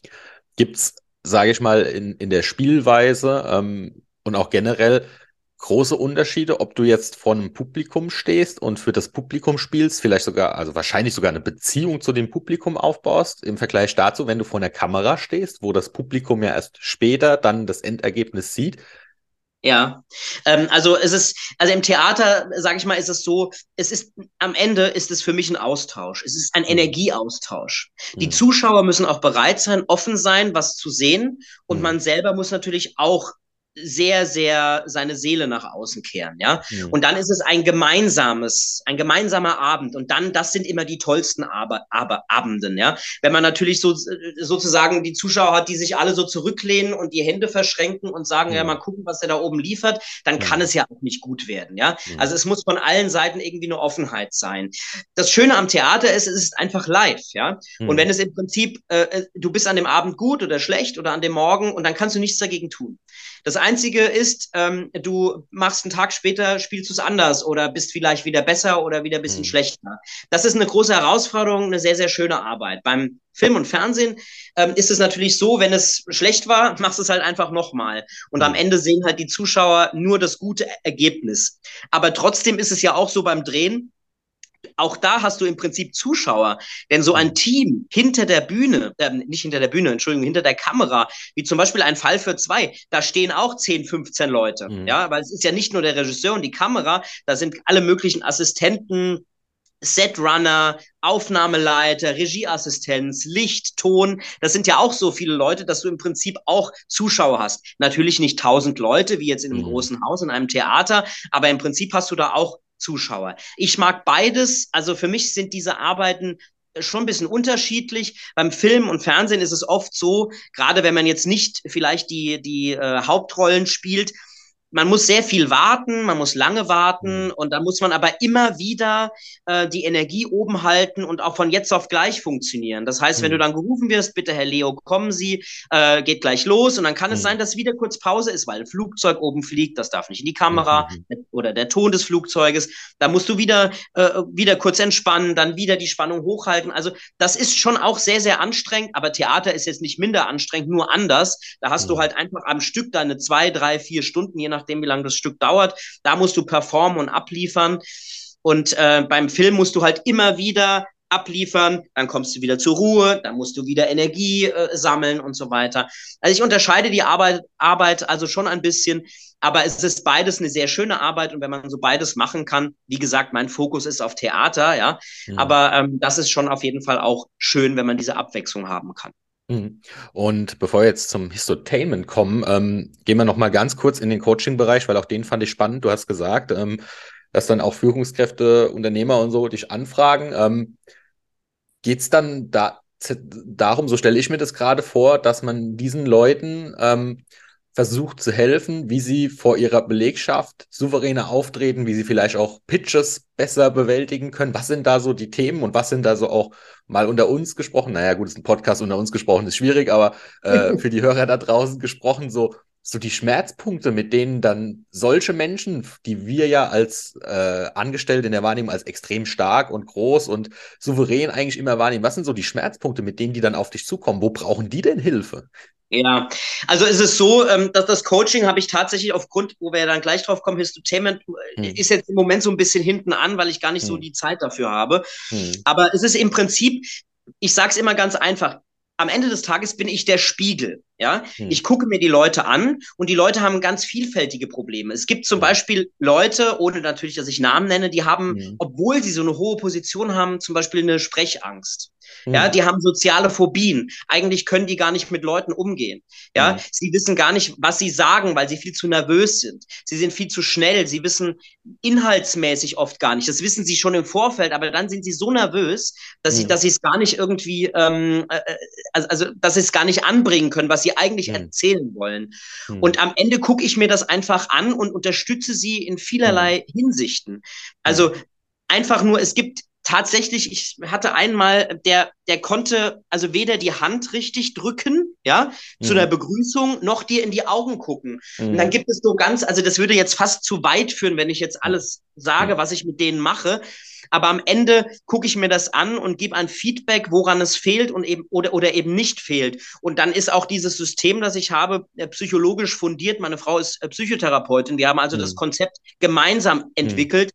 Gibt es sage ich mal, in, in der Spielweise ähm, Und auch generell große Unterschiede, ob du jetzt vor einem Publikum stehst und für das Publikum spielst, vielleicht sogar, also wahrscheinlich sogar eine Beziehung zu dem Publikum aufbaust, im Vergleich dazu, wenn du vor einer Kamera stehst, wo das Publikum ja erst später dann das Endergebnis sieht. Ja, ähm, also es ist, also im Theater, sage ich mal, ist es so, es ist am Ende ist es für mich ein Austausch. Es ist ein mhm. Energieaustausch. Die mhm. Zuschauer müssen auch bereit sein, offen sein, was zu sehen, und mhm. man selber muss natürlich auch sehr, sehr seine Seele nach außen kehren, ja. Mhm. Und dann ist es ein gemeinsames, ein gemeinsamer Abend. Und dann, das sind immer die tollsten Aber, Aber, Abenden, ja. Wenn man natürlich so, sozusagen die Zuschauer hat, die sich alle so zurücklehnen und die Hände verschränken und sagen, mhm. ja, mal gucken, was der da oben liefert, dann mhm. kann es ja auch nicht gut werden, ja. Also es muss von allen Seiten irgendwie eine Offenheit sein. Das Schöne am Theater ist, es ist einfach live, ja. Und mhm. wenn es im Prinzip, äh, äh, du bist an dem Abend gut oder schlecht oder an dem Morgen und dann kannst du nichts dagegen tun. Das Einzige ist, ähm, du machst einen Tag später, spielst du es anders oder bist vielleicht wieder besser oder wieder ein bisschen mhm. schlechter. Das ist eine große Herausforderung, eine sehr, sehr schöne Arbeit. Beim Film und Fernsehen ähm, ist es natürlich so, wenn es schlecht war, machst du es halt einfach nochmal. Und am mhm. Ende sehen halt die Zuschauer nur das gute Ergebnis. Aber trotzdem ist es ja auch so beim Drehen, auch da hast du im Prinzip Zuschauer. Denn so ein mhm. Team hinter der Bühne, äh, nicht hinter der Bühne, Entschuldigung, hinter der Kamera, wie zum Beispiel ein Fall für zwei, da stehen auch 10, 15 Leute. Mhm. Ja, weil es ist ja nicht nur der Regisseur und die Kamera, da sind alle möglichen Assistenten, Setrunner, Aufnahmeleiter, Regieassistenz, Licht, Ton. Das sind ja auch so viele Leute, dass du im Prinzip auch Zuschauer hast. Natürlich nicht tausend Leute, wie jetzt in einem mhm. großen Haus, in einem Theater, aber im Prinzip hast du da auch Zuschauer. Ich mag beides. Also für mich sind diese Arbeiten schon ein bisschen unterschiedlich. Beim Film und Fernsehen ist es oft so, gerade wenn man jetzt nicht vielleicht die, die äh, Hauptrollen spielt, man muss sehr viel warten, man muss lange warten mhm. und da muss man aber immer wieder äh, die Energie oben halten und auch von jetzt auf gleich funktionieren. Das heißt, mhm. wenn du mhm. dann gerufen wirst, bitte Herr Leo, kommen Sie, äh, geht gleich los und dann kann mhm. es sein, dass wieder kurz Pause ist, weil ein Flugzeug oben fliegt, das darf nicht in die Kamera mhm. oder der Ton des Flugzeuges. Da musst du wieder äh, wieder kurz entspannen, dann wieder die Spannung hochhalten. Also das ist schon auch sehr sehr anstrengend, aber Theater ist jetzt nicht minder anstrengend, nur anders. Da hast du halt einfach am Stück deine zwei, drei, vier Stunden, je nach nachdem, wie lange das Stück dauert. Da musst du performen und abliefern. Und äh, beim Film musst du halt immer wieder abliefern, dann kommst du wieder zur Ruhe, dann musst du wieder Energie äh, sammeln und so weiter. Also ich unterscheide die Arbeit, Arbeit also schon ein bisschen, aber es ist beides eine sehr schöne Arbeit und wenn man so beides machen kann, wie gesagt, mein Fokus ist auf Theater, ja, ja. aber ähm, das ist schon auf jeden Fall auch schön, wenn man diese Abwechslung haben kann. Mhm. Und bevor wir jetzt zum Histotainment kommen, ähm, gehen wir noch mal ganz kurz in den Coaching-Bereich, weil auch den fand ich spannend. Du hast gesagt, ähm, dass dann auch Führungskräfte, Unternehmer und so dich anfragen. Ähm, Geht es dann da, darum, so stelle ich mir das gerade vor, dass man diesen Leuten ähm, versucht zu helfen, wie sie vor ihrer Belegschaft souveräner auftreten, wie sie vielleicht auch Pitches besser bewältigen können. Was sind da so die Themen und was sind da so auch mal unter uns gesprochen? Naja, gut, ist ein Podcast unter uns gesprochen, ist schwierig, aber äh, für die Hörer da draußen gesprochen, so, so die Schmerzpunkte, mit denen dann solche Menschen, die wir ja als äh, Angestellte in der Wahrnehmung als extrem stark und groß und souverän eigentlich immer wahrnehmen, was sind so die Schmerzpunkte, mit denen die dann auf dich zukommen? Wo brauchen die denn Hilfe? Ja, also es ist so, ähm, dass das Coaching habe ich tatsächlich aufgrund, wo wir ja dann gleich drauf kommen, Histotainment hm. ist jetzt im Moment so ein bisschen hinten an, weil ich gar nicht hm. so die Zeit dafür habe. Hm. Aber es ist im Prinzip, ich sage es immer ganz einfach, am Ende des Tages bin ich der Spiegel. Ja, hm. ich gucke mir die Leute an und die Leute haben ganz vielfältige Probleme. Es gibt zum hm. Beispiel Leute, ohne natürlich, dass ich Namen nenne, die haben, hm. obwohl sie so eine hohe Position haben, zum Beispiel eine Sprechangst. Ja, die haben soziale Phobien. Eigentlich können die gar nicht mit Leuten umgehen. Ja, mhm. sie wissen gar nicht, was sie sagen, weil sie viel zu nervös sind. Sie sind viel zu schnell. Sie wissen inhaltsmäßig oft gar nicht. Das wissen sie schon im Vorfeld, aber dann sind sie so nervös, dass mhm. sie, dass sie es gar nicht irgendwie, ähm, äh, äh, also, also, dass sie es gar nicht anbringen können, was sie eigentlich mhm. erzählen wollen. Mhm. Und am Ende gucke ich mir das einfach an und unterstütze sie in vielerlei mhm. Hinsichten. Also einfach nur, es gibt tatsächlich, ich hatte einmal, der, der konnte also weder die Hand richtig drücken, ja, mhm. zu einer Begrüßung, noch dir in die Augen gucken. Mhm. Und dann mhm. gibt es so ganz, also das würde jetzt fast zu weit führen, wenn ich jetzt alles sage, mhm. was ich mit denen mache. Aber am Ende gucke ich mir das an und gebe ein Feedback, woran es fehlt und eben oder, oder eben nicht fehlt. Und dann ist auch dieses System, das ich habe, äh, psychologisch fundiert. Meine Frau ist äh, Psychotherapeutin. Wir haben also mhm. das Konzept gemeinsam mhm. entwickelt.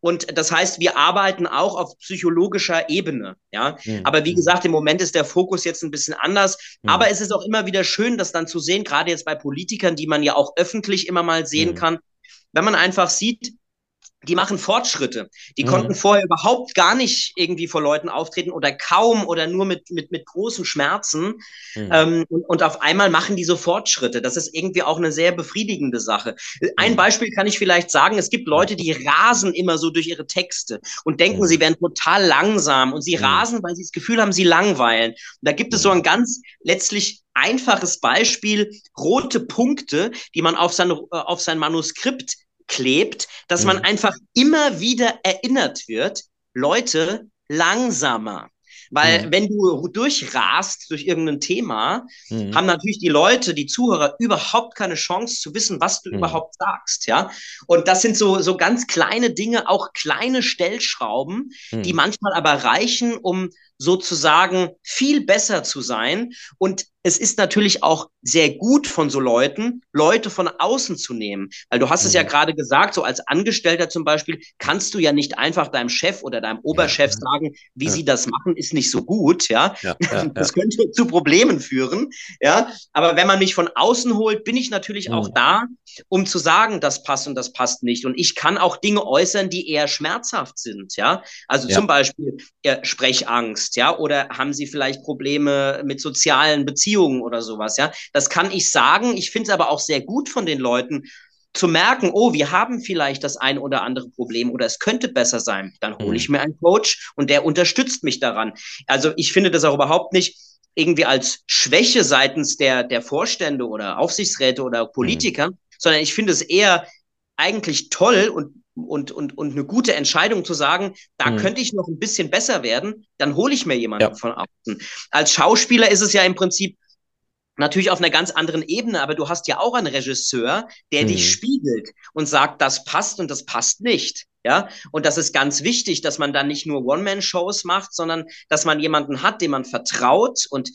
Und das heißt, wir arbeiten auch auf psychologischer Ebene. Ja, mhm. aber wie gesagt, im Moment ist der Fokus jetzt ein bisschen anders. Mhm. Aber es ist auch immer wieder schön, das dann zu sehen, gerade jetzt bei Politikern, die man ja auch öffentlich immer mal sehen mhm. kann, wenn man einfach sieht, die machen Fortschritte. Die mhm. konnten vorher überhaupt gar nicht irgendwie vor Leuten auftreten oder kaum oder nur mit, mit, mit großen Schmerzen. Mhm. Ähm, und, und auf einmal machen die so Fortschritte. Das ist irgendwie auch eine sehr befriedigende Sache. Ein mhm. Beispiel kann ich vielleicht sagen. Es gibt Leute, die rasen immer so durch ihre Texte und denken, sie wären total langsam und sie rasen, weil sie das Gefühl haben, sie langweilen. Und da gibt es so ein ganz letztlich einfaches Beispiel, rote Punkte, die man auf sein, äh, auf sein Manuskript klebt, dass mhm. man einfach immer wieder erinnert wird, Leute, langsamer. Weil mhm. wenn du durchrast durch irgendein Thema, mhm. haben natürlich die Leute, die Zuhörer überhaupt keine Chance zu wissen, was du mhm. überhaupt sagst, ja. Und das sind so, so ganz kleine Dinge, auch kleine Stellschrauben, die mhm. manchmal aber reichen, um sozusagen viel besser zu sein. Und es ist natürlich auch sehr gut von so Leuten, Leute von außen zu nehmen. Weil du hast mhm. es ja mhm. gerade gesagt, so als Angestellter zum Beispiel, kannst du ja nicht einfach deinem Chef oder deinem Oberchef ja. sagen, wie ja. sie das machen, ist nicht so gut, ja. ja das könnte zu Problemen führen, ja. Aber wenn man mich von außen holt, bin ich natürlich mhm. auch da, um zu sagen, das passt und das passt nicht. Und ich kann auch Dinge äußern, die eher schmerzhaft sind, ja. Also zum Beispiel äh, Sprechangst Angst, ja, oder haben sie vielleicht Probleme mit sozialen Beziehungen oder sowas, ja. Das kann ich sagen. Ich finde es aber auch sehr gut von den Leuten, zu merken, oh, wir haben vielleicht das ein oder andere Problem oder es könnte besser sein, dann hole ich mhm. mir einen Coach und der unterstützt mich daran. Also ich finde das auch überhaupt nicht irgendwie als Schwäche seitens der, der Vorstände oder Aufsichtsräte oder Politiker, mhm. sondern ich finde es eher eigentlich toll und und, und, und eine gute Entscheidung zu sagen, da mhm. könnte ich noch ein bisschen besser werden, dann hole ich mir jemanden ja. von außen. Als Schauspieler ist es ja im Prinzip natürlich auf einer ganz anderen Ebene, aber du hast ja auch einen Regisseur, der mhm. dich spiegelt und sagt, das passt und das passt nicht. Ja, und das ist ganz wichtig, dass man dann nicht nur One-Man-Shows macht, sondern dass man jemanden hat, dem man vertraut und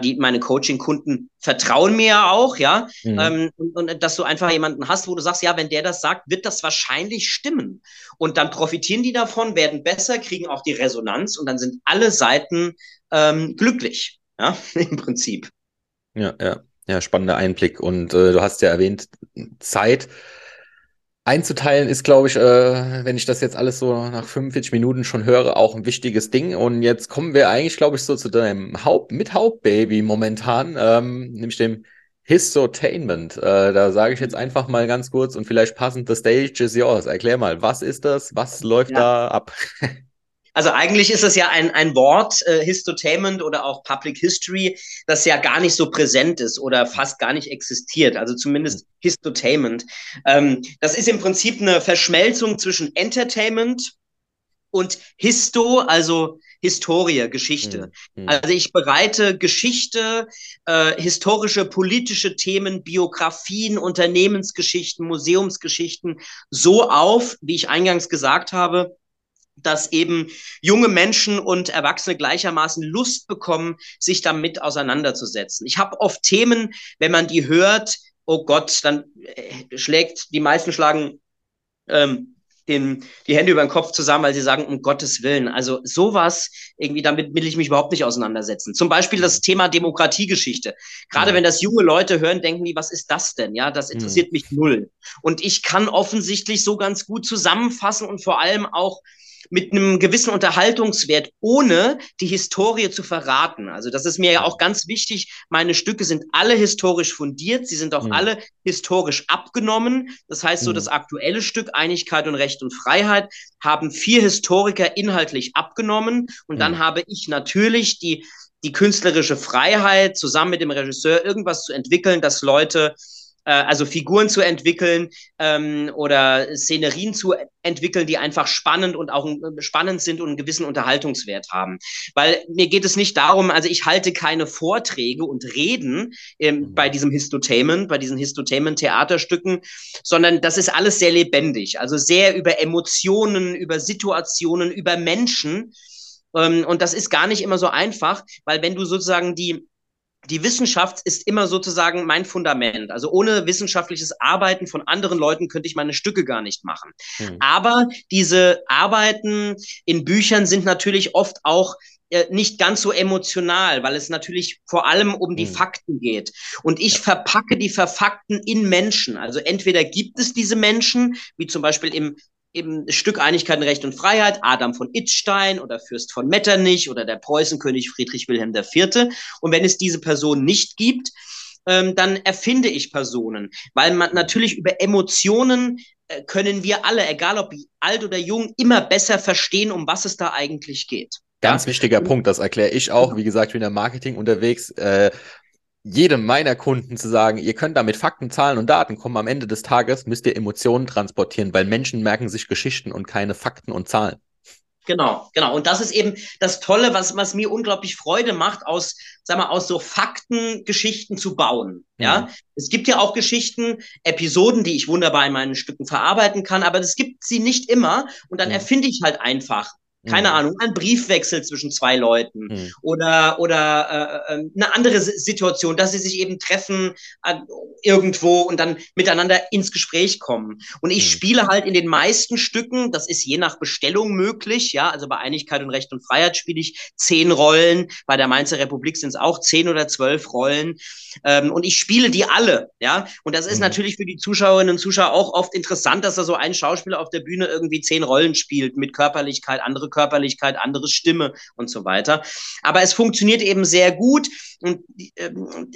die, meine Coaching-Kunden vertrauen mir ja auch, ja. Mhm. Ähm, und, und, dass du einfach jemanden hast, wo du sagst, ja, wenn der das sagt, wird das wahrscheinlich stimmen. Und dann profitieren die davon, werden besser, kriegen auch die Resonanz und dann sind alle Seiten ähm, glücklich, ja, im Prinzip. Ja, ja, ja, spannender Einblick. Und äh, du hast ja erwähnt, Zeit einzuteilen ist, glaube ich, äh, wenn ich das jetzt alles so nach 45 Minuten schon höre, auch ein wichtiges Ding. Und jetzt kommen wir eigentlich, glaube ich, so zu deinem Haupt mit Hauptbaby momentan, ähm, nämlich dem Histotainment. Äh, da sage ich jetzt einfach mal ganz kurz und vielleicht passend, the stage is yours. Erklär mal, was ist das? Was läuft ja. da ab? Also eigentlich ist es ja ein, ein Wort, äh, Histotainment oder auch Public History, das ja gar nicht so präsent ist oder fast gar nicht existiert. Also zumindest. Histotainment. Ähm, das ist im Prinzip eine Verschmelzung zwischen Entertainment und Histo, also Historie, Geschichte. Mhm. Also ich bereite Geschichte, äh, historische, politische Themen, Biografien, Unternehmensgeschichten, Museumsgeschichten so auf, wie ich eingangs gesagt habe, dass eben junge Menschen und Erwachsene gleichermaßen Lust bekommen, sich damit auseinanderzusetzen. Ich habe oft Themen, wenn man die hört, oh Gott, dann äh, schlägt, die meisten schlagen ähm, den, die Hände über den Kopf zusammen, weil sie sagen, um Gottes Willen. Also sowas, irgendwie, damit will ich mich überhaupt nicht auseinandersetzen. Zum Beispiel das Thema Demokratiegeschichte. Gerade ja. wenn das junge Leute hören, denken die, was ist das denn? Ja, das interessiert mhm. mich null. Und ich kann offensichtlich so ganz gut zusammenfassen und vor allem auch mit einem gewissen Unterhaltungswert, ohne die Historie zu verraten. Also das ist mir ja auch ganz wichtig. Meine Stücke sind alle historisch fundiert, sie sind auch mhm. alle historisch abgenommen. Das heißt, so mhm. das aktuelle Stück Einigkeit und Recht und Freiheit haben vier Historiker inhaltlich abgenommen. Und mhm. dann habe ich natürlich die, die künstlerische Freiheit, zusammen mit dem Regisseur irgendwas zu entwickeln, dass Leute äh, also Figuren zu entwickeln ähm, oder Szenerien zu entwickeln, die einfach spannend und auch äh, spannend sind und einen gewissen Unterhaltungswert haben. Weil mir geht es nicht darum, also ich halte keine Vorträge und Reden ähm, mhm. bei diesem Histotainment, bei diesen Histotainment-Theaterstücken, sondern das ist alles sehr lebendig, also sehr über Emotionen, über Situationen, über Menschen. Ähm, und das ist gar nicht immer so einfach, weil wenn du sozusagen die die Wissenschaft ist immer sozusagen mein Fundament. Also ohne wissenschaftliches Arbeiten von anderen Leuten könnte ich meine Stücke gar nicht machen. Mhm. Aber diese Arbeiten in Büchern sind natürlich oft auch äh, nicht ganz so emotional, weil es natürlich vor allem um die mhm. Fakten geht. Und ich verpacke die Verfakten in Menschen. Also entweder gibt es diese Menschen, wie zum Beispiel im im Stück Einigkeit, Recht und Freiheit, Adam von Itzstein oder Fürst von Metternich oder der Preußenkönig Friedrich Wilhelm IV. Und wenn es diese Person nicht gibt, ähm, dann erfinde ich Personen, weil man natürlich über Emotionen äh, können wir alle, egal ob alt oder jung, immer besser verstehen, um was es da eigentlich geht. Ganz wichtiger Punkt, das erkläre ich auch. Wie gesagt, ich bin im Marketing unterwegs. Äh, jedem meiner Kunden zu sagen, ihr könnt da mit Fakten, Zahlen und Daten kommen. Am Ende des Tages müsst ihr Emotionen transportieren, weil Menschen merken sich Geschichten und keine Fakten und Zahlen. Genau, genau. Und das ist eben das Tolle, was, was mir unglaublich Freude macht, aus, sag mal, aus so Fakten Geschichten zu bauen. Ja, mhm. es gibt ja auch Geschichten, Episoden, die ich wunderbar in meinen Stücken verarbeiten kann, aber es gibt sie nicht immer. Und dann mhm. erfinde ich halt einfach keine mhm. Ahnung, ein Briefwechsel zwischen zwei Leuten mhm. oder, oder äh, äh, eine andere Situation, dass sie sich eben treffen äh, irgendwo und dann miteinander ins Gespräch kommen. Und ich mhm. spiele halt in den meisten Stücken, das ist je nach Bestellung möglich, ja, also bei Einigkeit und Recht und Freiheit spiele ich zehn Rollen, bei der Mainzer Republik sind es auch zehn oder zwölf Rollen ähm, und ich spiele die alle, ja, und das ist mhm. natürlich für die Zuschauerinnen und Zuschauer auch oft interessant, dass da so ein Schauspieler auf der Bühne irgendwie zehn Rollen spielt mit Körperlichkeit, andere Körperlichkeit, andere Stimme und so weiter. Aber es funktioniert eben sehr gut. Und äh,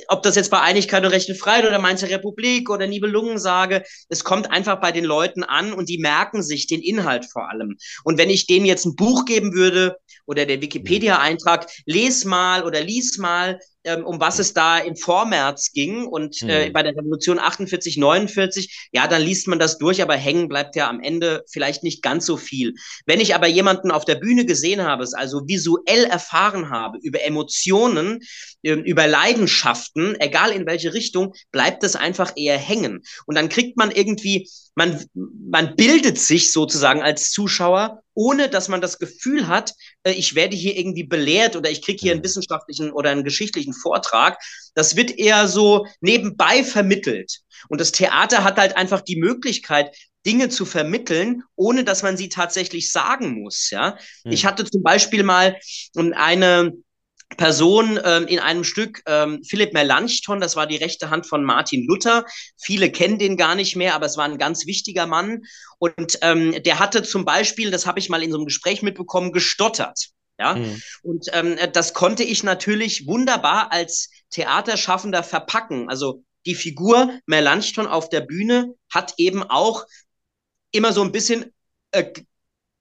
ob das jetzt bei Einigkeit und Recht und Freiheit oder Mainzer Republik oder Nibelungen sage, es kommt einfach bei den Leuten an und die merken sich den Inhalt vor allem. Und wenn ich denen jetzt ein Buch geben würde oder der Wikipedia-Eintrag, les mal oder lies mal, ähm, um was es da im Vormärz ging und äh, mhm. bei der Revolution 48, 49, ja, dann liest man das durch, aber hängen bleibt ja am Ende vielleicht nicht ganz so viel. Wenn ich aber jemanden auf der Bühne gesehen habe, es also visuell erfahren habe über Emotionen, äh, über Leidenschaften, egal in welche Richtung, bleibt es einfach eher hängen. Und dann kriegt man irgendwie, man, man bildet sich sozusagen als Zuschauer ohne dass man das Gefühl hat, äh, ich werde hier irgendwie belehrt oder ich kriege hier einen mhm. wissenschaftlichen oder einen geschichtlichen Vortrag. Das wird eher so nebenbei vermittelt. Und das Theater hat halt einfach die Möglichkeit, Dinge zu vermitteln, ohne dass man sie tatsächlich sagen muss. Ja, mhm. ich hatte zum Beispiel mal eine Person ähm, in einem Stück, ähm, Philipp Melanchthon, das war die rechte Hand von Martin Luther. Viele kennen den gar nicht mehr, aber es war ein ganz wichtiger Mann. Und ähm, der hatte zum Beispiel, das habe ich mal in so einem Gespräch mitbekommen, gestottert. Ja, mhm. und ähm, das konnte ich natürlich wunderbar als Theaterschaffender verpacken. Also die Figur Melanchthon auf der Bühne hat eben auch immer so ein bisschen äh,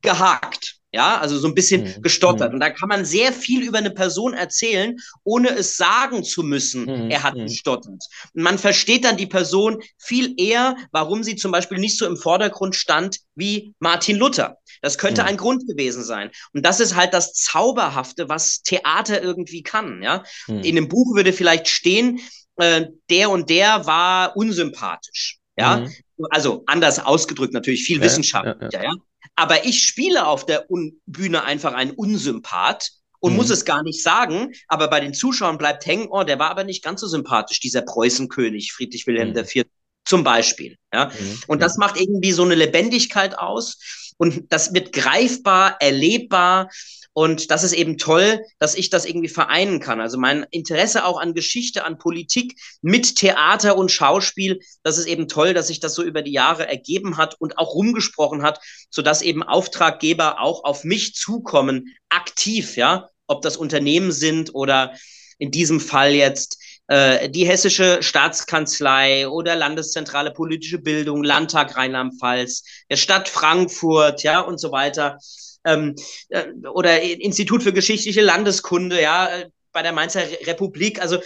gehakt. Ja, also so ein bisschen mhm. gestottert. Mhm. Und da kann man sehr viel über eine Person erzählen, ohne es sagen zu müssen, mhm. er hat mhm. gestottert. Und man versteht dann die Person viel eher, warum sie zum Beispiel nicht so im Vordergrund stand wie Martin Luther. Das könnte mhm. ein Grund gewesen sein. Und das ist halt das Zauberhafte, was Theater irgendwie kann. Ja, mhm. in dem Buch würde vielleicht stehen, äh, der und der war unsympathisch. Ja, also anders ausgedrückt natürlich viel ja, wissenschaftlicher. Ja, ja. ja. Aber ich spiele auf der Un Bühne einfach einen Unsympath und mhm. muss es gar nicht sagen, aber bei den Zuschauern bleibt hängen, oh, der war aber nicht ganz so sympathisch, dieser Preußenkönig Friedrich Wilhelm mhm. IV zum Beispiel. Ja? Mhm. Und das macht irgendwie so eine Lebendigkeit aus und das wird greifbar, erlebbar und das ist eben toll, dass ich das irgendwie vereinen kann. Also mein Interesse auch an Geschichte, an Politik mit Theater und Schauspiel, das ist eben toll, dass sich das so über die Jahre ergeben hat und auch rumgesprochen hat, sodass eben Auftraggeber auch auf mich zukommen, aktiv, ja, ob das Unternehmen sind oder in diesem Fall jetzt äh, die hessische Staatskanzlei oder Landeszentrale politische Bildung, Landtag Rheinland-Pfalz, der Stadt Frankfurt, ja, und so weiter ähm, äh, oder Institut für geschichtliche Landeskunde, ja, äh, bei der Mainzer Republik. Also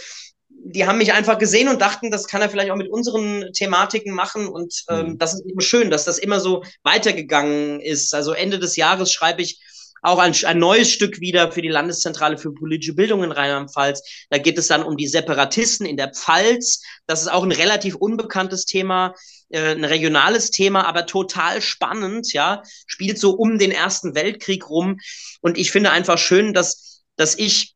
die haben mich einfach gesehen und dachten, das kann er vielleicht auch mit unseren Thematiken machen. Und ähm, mhm. das ist eben schön, dass das immer so weitergegangen ist. Also Ende des Jahres schreibe ich auch ein, ein neues Stück wieder für die Landeszentrale für politische Bildung in Rheinland-Pfalz. Da geht es dann um die Separatisten in der Pfalz. Das ist auch ein relativ unbekanntes Thema, äh, ein regionales Thema, aber total spannend, ja. Spielt so um den Ersten Weltkrieg rum. Und ich finde einfach schön, dass, dass ich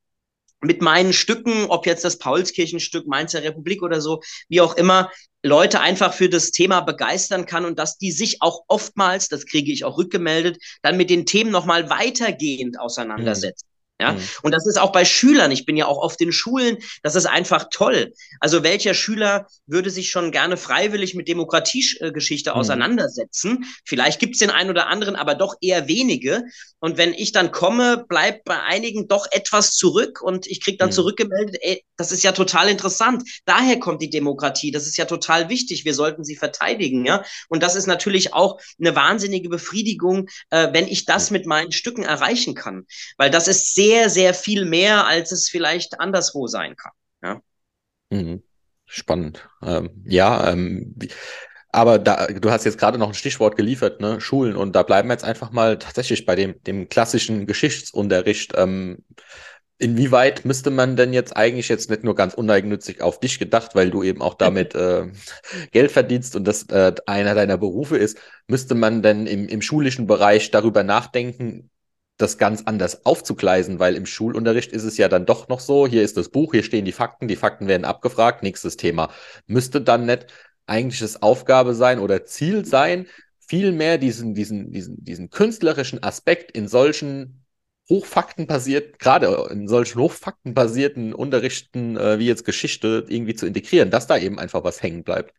mit meinen Stücken, ob jetzt das Paulskirchenstück, Mainzer Republik oder so, wie auch immer, Leute einfach für das Thema begeistern kann und dass die sich auch oftmals, das kriege ich auch rückgemeldet, dann mit den Themen nochmal weitergehend auseinandersetzen. Ja, mhm. und das ist auch bei Schülern. Ich bin ja auch oft in Schulen. Das ist einfach toll. Also welcher Schüler würde sich schon gerne freiwillig mit Demokratiegeschichte mhm. auseinandersetzen? Vielleicht gibt es den einen oder anderen, aber doch eher wenige. Und wenn ich dann komme, bleibt bei einigen doch etwas zurück und ich kriege dann mhm. zurückgemeldet, ey, das ist ja total interessant. Daher kommt die Demokratie. Das ist ja total wichtig. Wir sollten sie verteidigen, ja. Und das ist natürlich auch eine wahnsinnige Befriedigung, äh, wenn ich das mit meinen Stücken erreichen kann. Weil das ist sehr, sehr viel mehr, als es vielleicht anderswo sein kann. Ja. Mhm. Spannend. Ähm, ja, ähm, aber da, du hast jetzt gerade noch ein Stichwort geliefert, ne? Schulen. Und da bleiben wir jetzt einfach mal tatsächlich bei dem, dem klassischen Geschichtsunterricht. Ähm, inwieweit müsste man denn jetzt eigentlich jetzt nicht nur ganz uneigennützig auf dich gedacht, weil du eben auch damit äh, Geld verdienst und das äh, einer deiner Berufe ist, müsste man denn im, im schulischen Bereich darüber nachdenken, das ganz anders aufzugleisen, weil im Schulunterricht ist es ja dann doch noch so, hier ist das Buch, hier stehen die Fakten, die Fakten werden abgefragt, nächstes Thema. Müsste dann nicht eigentliches Aufgabe sein oder Ziel sein, vielmehr diesen, diesen, diesen, diesen künstlerischen Aspekt in solchen hochfaktenbasiert, gerade in solchen hochfaktenbasierten Unterrichten äh, wie jetzt Geschichte irgendwie zu integrieren, dass da eben einfach was hängen bleibt.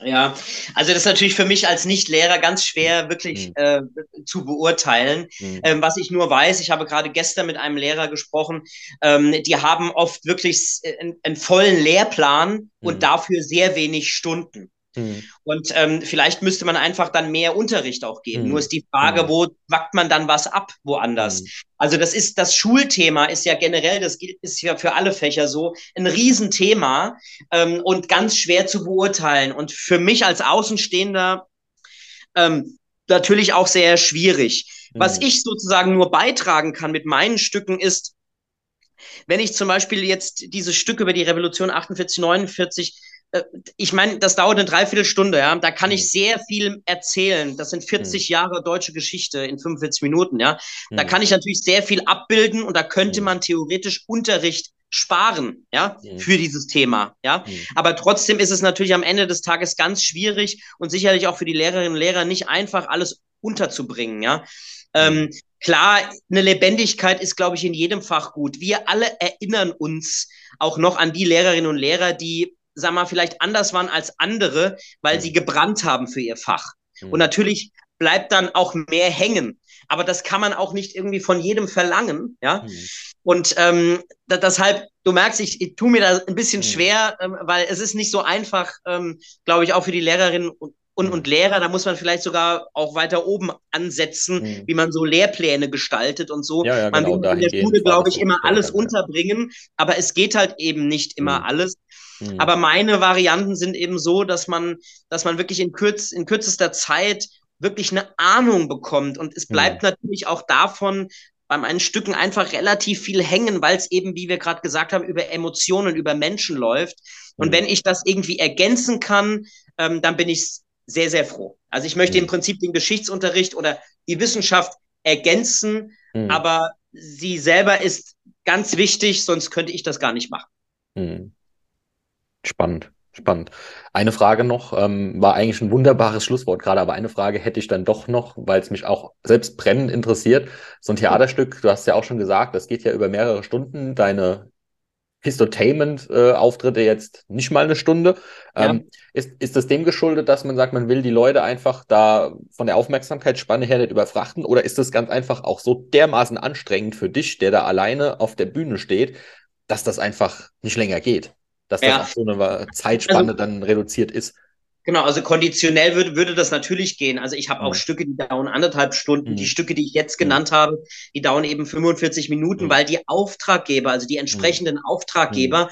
Ja, also das ist natürlich für mich als Nicht-Lehrer ganz schwer wirklich mhm. äh, zu beurteilen. Mhm. Ähm, was ich nur weiß, ich habe gerade gestern mit einem Lehrer gesprochen, ähm, die haben oft wirklich einen, einen vollen Lehrplan mhm. und dafür sehr wenig Stunden. Mhm. Und ähm, vielleicht müsste man einfach dann mehr Unterricht auch geben. Mhm. Nur ist die Frage, mhm. wo wackt man dann was ab woanders? Mhm. Also das ist das Schulthema ist ja generell, das ist ja für alle Fächer so, ein Riesenthema ähm, und ganz schwer zu beurteilen. Und für mich als Außenstehender ähm, natürlich auch sehr schwierig. Was mhm. ich sozusagen nur beitragen kann mit meinen Stücken ist, wenn ich zum Beispiel jetzt dieses Stück über die Revolution 48, 49 äh, ich meine, das dauert eine Dreiviertelstunde, ja. Da kann ich mhm. sehr viel erzählen. Das sind 40 mhm. Jahre deutsche Geschichte in 45 Minuten, ja. Da mhm. kann ich natürlich sehr viel abbilden und da könnte man theoretisch Unterricht sparen, ja, für dieses Thema, ja. Aber trotzdem ist es natürlich am Ende des Tages ganz schwierig und sicherlich auch für die Lehrerinnen und Lehrer nicht einfach alles unterzubringen, ja. Ähm, klar, eine Lebendigkeit ist, glaube ich, in jedem Fach gut. Wir alle erinnern uns auch noch an die Lehrerinnen und Lehrer, die sag mal, vielleicht anders waren als andere, weil mhm. sie gebrannt haben für ihr Fach. Mhm. Und natürlich bleibt dann auch mehr hängen. Aber das kann man auch nicht irgendwie von jedem verlangen, ja. Mhm. Und ähm, da, deshalb, du merkst, ich, ich tue mir da ein bisschen mhm. schwer, ähm, weil es ist nicht so einfach, ähm, glaube ich, auch für die Lehrerinnen und, und, mhm. und Lehrer. Da muss man vielleicht sogar auch weiter oben ansetzen, mhm. wie man so Lehrpläne gestaltet und so. Ja, ja, man genau, will in der Schule, glaube ich, immer alles unterbringen, aber es geht halt eben nicht immer alles. Mhm. Aber meine Varianten sind eben so, dass man, dass man wirklich in, kürz, in kürzester Zeit wirklich eine Ahnung bekommt. Und es bleibt mhm. natürlich auch davon bei meinen Stücken einfach relativ viel hängen, weil es eben, wie wir gerade gesagt haben, über Emotionen, über Menschen läuft. Und mhm. wenn ich das irgendwie ergänzen kann, ähm, dann bin ich sehr, sehr froh. Also ich möchte mhm. im Prinzip den Geschichtsunterricht oder die Wissenschaft ergänzen, mhm. aber sie selber ist ganz wichtig, sonst könnte ich das gar nicht machen. Mhm. Spannend, spannend. Eine Frage noch, ähm, war eigentlich ein wunderbares Schlusswort gerade, aber eine Frage hätte ich dann doch noch, weil es mich auch selbst brennend interessiert. So ein Theaterstück, du hast ja auch schon gesagt, das geht ja über mehrere Stunden. Deine Histotainment-Auftritte jetzt nicht mal eine Stunde. Ja. Ähm, ist, ist das dem geschuldet, dass man sagt, man will die Leute einfach da von der Aufmerksamkeitsspanne her nicht überfrachten? Oder ist das ganz einfach auch so dermaßen anstrengend für dich, der da alleine auf der Bühne steht, dass das einfach nicht länger geht? dass das ja. auch so eine Zeitspanne also, dann reduziert ist. Genau, also konditionell würde, würde das natürlich gehen. Also ich habe auch mhm. Stücke, die dauern anderthalb Stunden. Mhm. Die Stücke, die ich jetzt mhm. genannt mhm. habe, die dauern eben 45 Minuten, mhm. weil die Auftraggeber, also die entsprechenden Auftraggeber,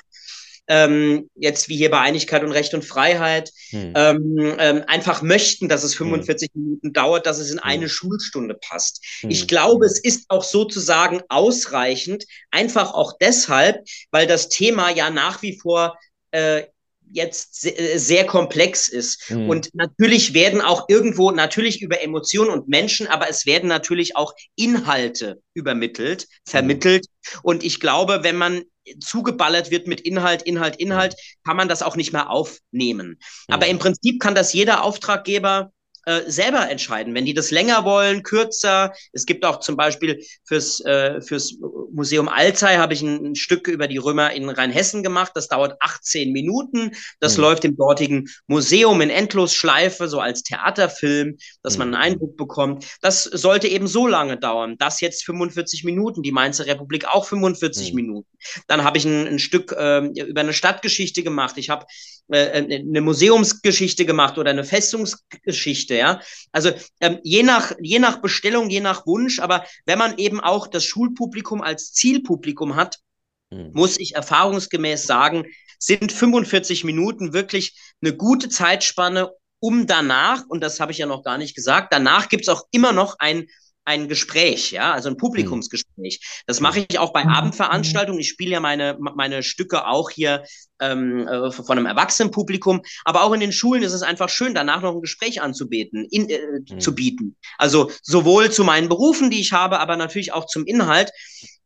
ähm, jetzt wie hier bei Einigkeit und Recht und Freiheit, hm. ähm, ähm, einfach möchten, dass es 45 hm. Minuten dauert, dass es in eine Schulstunde passt. Ich glaube, es ist auch sozusagen ausreichend, einfach auch deshalb, weil das Thema ja nach wie vor äh, jetzt äh, sehr komplex ist. Mhm. Und natürlich werden auch irgendwo, natürlich über Emotionen und Menschen, aber es werden natürlich auch Inhalte übermittelt, vermittelt. Mhm. Und ich glaube, wenn man zugeballert wird mit Inhalt, Inhalt, Inhalt, mhm. kann man das auch nicht mehr aufnehmen. Mhm. Aber im Prinzip kann das jeder Auftraggeber äh, selber entscheiden. Wenn die das länger wollen, kürzer. Es gibt auch zum Beispiel fürs, äh, fürs Museum Alzey habe ich ein, ein, Stück über die Römer in Rheinhessen gemacht. Das dauert 18 Minuten. Das mhm. läuft im dortigen Museum in Endlosschleife, so als Theaterfilm, dass mhm. man einen Eindruck bekommt. Das sollte eben so lange dauern. Das jetzt 45 Minuten, die Mainzer Republik auch 45 mhm. Minuten. Dann habe ich ein, ein Stück äh, über eine Stadtgeschichte gemacht. Ich habe eine Museumsgeschichte gemacht oder eine Festungsgeschichte, ja. Also ähm, je nach je nach Bestellung, je nach Wunsch, aber wenn man eben auch das Schulpublikum als Zielpublikum hat, mhm. muss ich erfahrungsgemäß sagen, sind 45 Minuten wirklich eine gute Zeitspanne, um danach, und das habe ich ja noch gar nicht gesagt, danach gibt's auch immer noch ein ein Gespräch, ja, also ein Publikumsgespräch. Das mache ich auch bei mhm. Abendveranstaltungen. Ich spiele ja meine, meine Stücke auch hier ähm, äh, von einem Erwachsenenpublikum, aber auch in den Schulen ist es einfach schön, danach noch ein Gespräch anzubieten, in, äh, mhm. zu bieten. Also sowohl zu meinen Berufen, die ich habe, aber natürlich auch zum Inhalt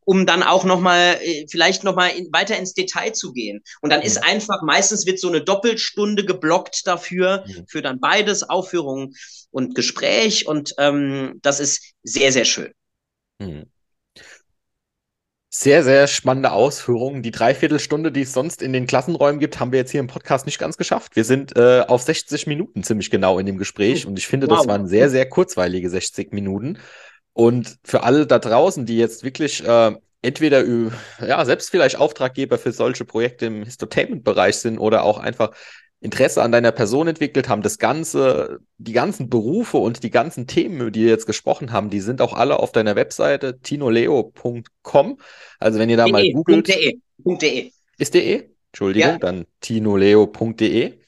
um dann auch nochmal, äh, vielleicht nochmal in, weiter ins Detail zu gehen. Und dann mhm. ist einfach, meistens wird so eine Doppelstunde geblockt dafür, mhm. für dann beides, Aufführung und Gespräch. Und ähm, das ist sehr, sehr schön. Mhm. Sehr, sehr spannende Ausführungen. Die Dreiviertelstunde, die es sonst in den Klassenräumen gibt, haben wir jetzt hier im Podcast nicht ganz geschafft. Wir sind äh, auf 60 Minuten ziemlich genau in dem Gespräch und ich finde, wow. das waren sehr, sehr kurzweilige 60 Minuten. Und für alle da draußen, die jetzt wirklich äh, entweder ja, selbst vielleicht Auftraggeber für solche Projekte im Histotainment-Bereich sind oder auch einfach Interesse an deiner Person entwickelt haben, das Ganze, die ganzen Berufe und die ganzen Themen, über die wir jetzt gesprochen haben, die sind auch alle auf deiner Webseite tinoleo.com. Also wenn ihr da de, mal googelt. .de, .de. Ist de? Entschuldigung, ja. dann tinoleo.de.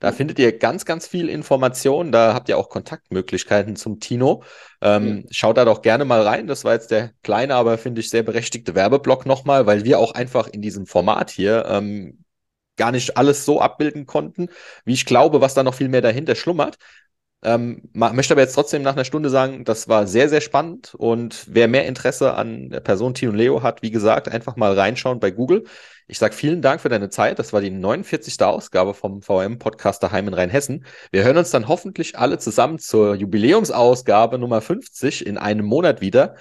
Da mhm. findet ihr ganz, ganz viel Information. Da habt ihr auch Kontaktmöglichkeiten zum Tino. Ähm, mhm. Schaut da doch gerne mal rein. Das war jetzt der kleine, aber finde ich sehr berechtigte Werbeblock nochmal, weil wir auch einfach in diesem Format hier ähm, gar nicht alles so abbilden konnten, wie ich glaube, was da noch viel mehr dahinter schlummert. Ähm, möchte aber jetzt trotzdem nach einer Stunde sagen, das war sehr, sehr spannend und wer mehr Interesse an der Person Tino Leo hat, wie gesagt, einfach mal reinschauen bei Google. Ich sage vielen Dank für deine Zeit. Das war die 49. Ausgabe vom VM-Podcast daheim in Rheinhessen. Wir hören uns dann hoffentlich alle zusammen zur Jubiläumsausgabe Nummer 50 in einem Monat wieder.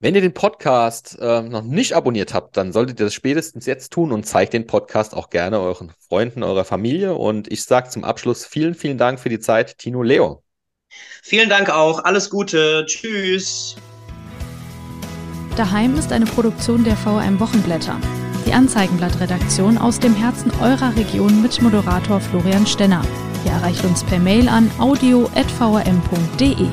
Wenn ihr den Podcast äh, noch nicht abonniert habt, dann solltet ihr das spätestens jetzt tun und zeigt den Podcast auch gerne euren Freunden, eurer Familie. Und ich sage zum Abschluss vielen, vielen Dank für die Zeit, Tino Leo. Vielen Dank auch. Alles Gute. Tschüss. Daheim ist eine Produktion der VRM Wochenblätter. Die Anzeigenblattredaktion aus dem Herzen eurer Region mit Moderator Florian Stenner. Ihr erreicht uns per Mail an audio.vrm.de.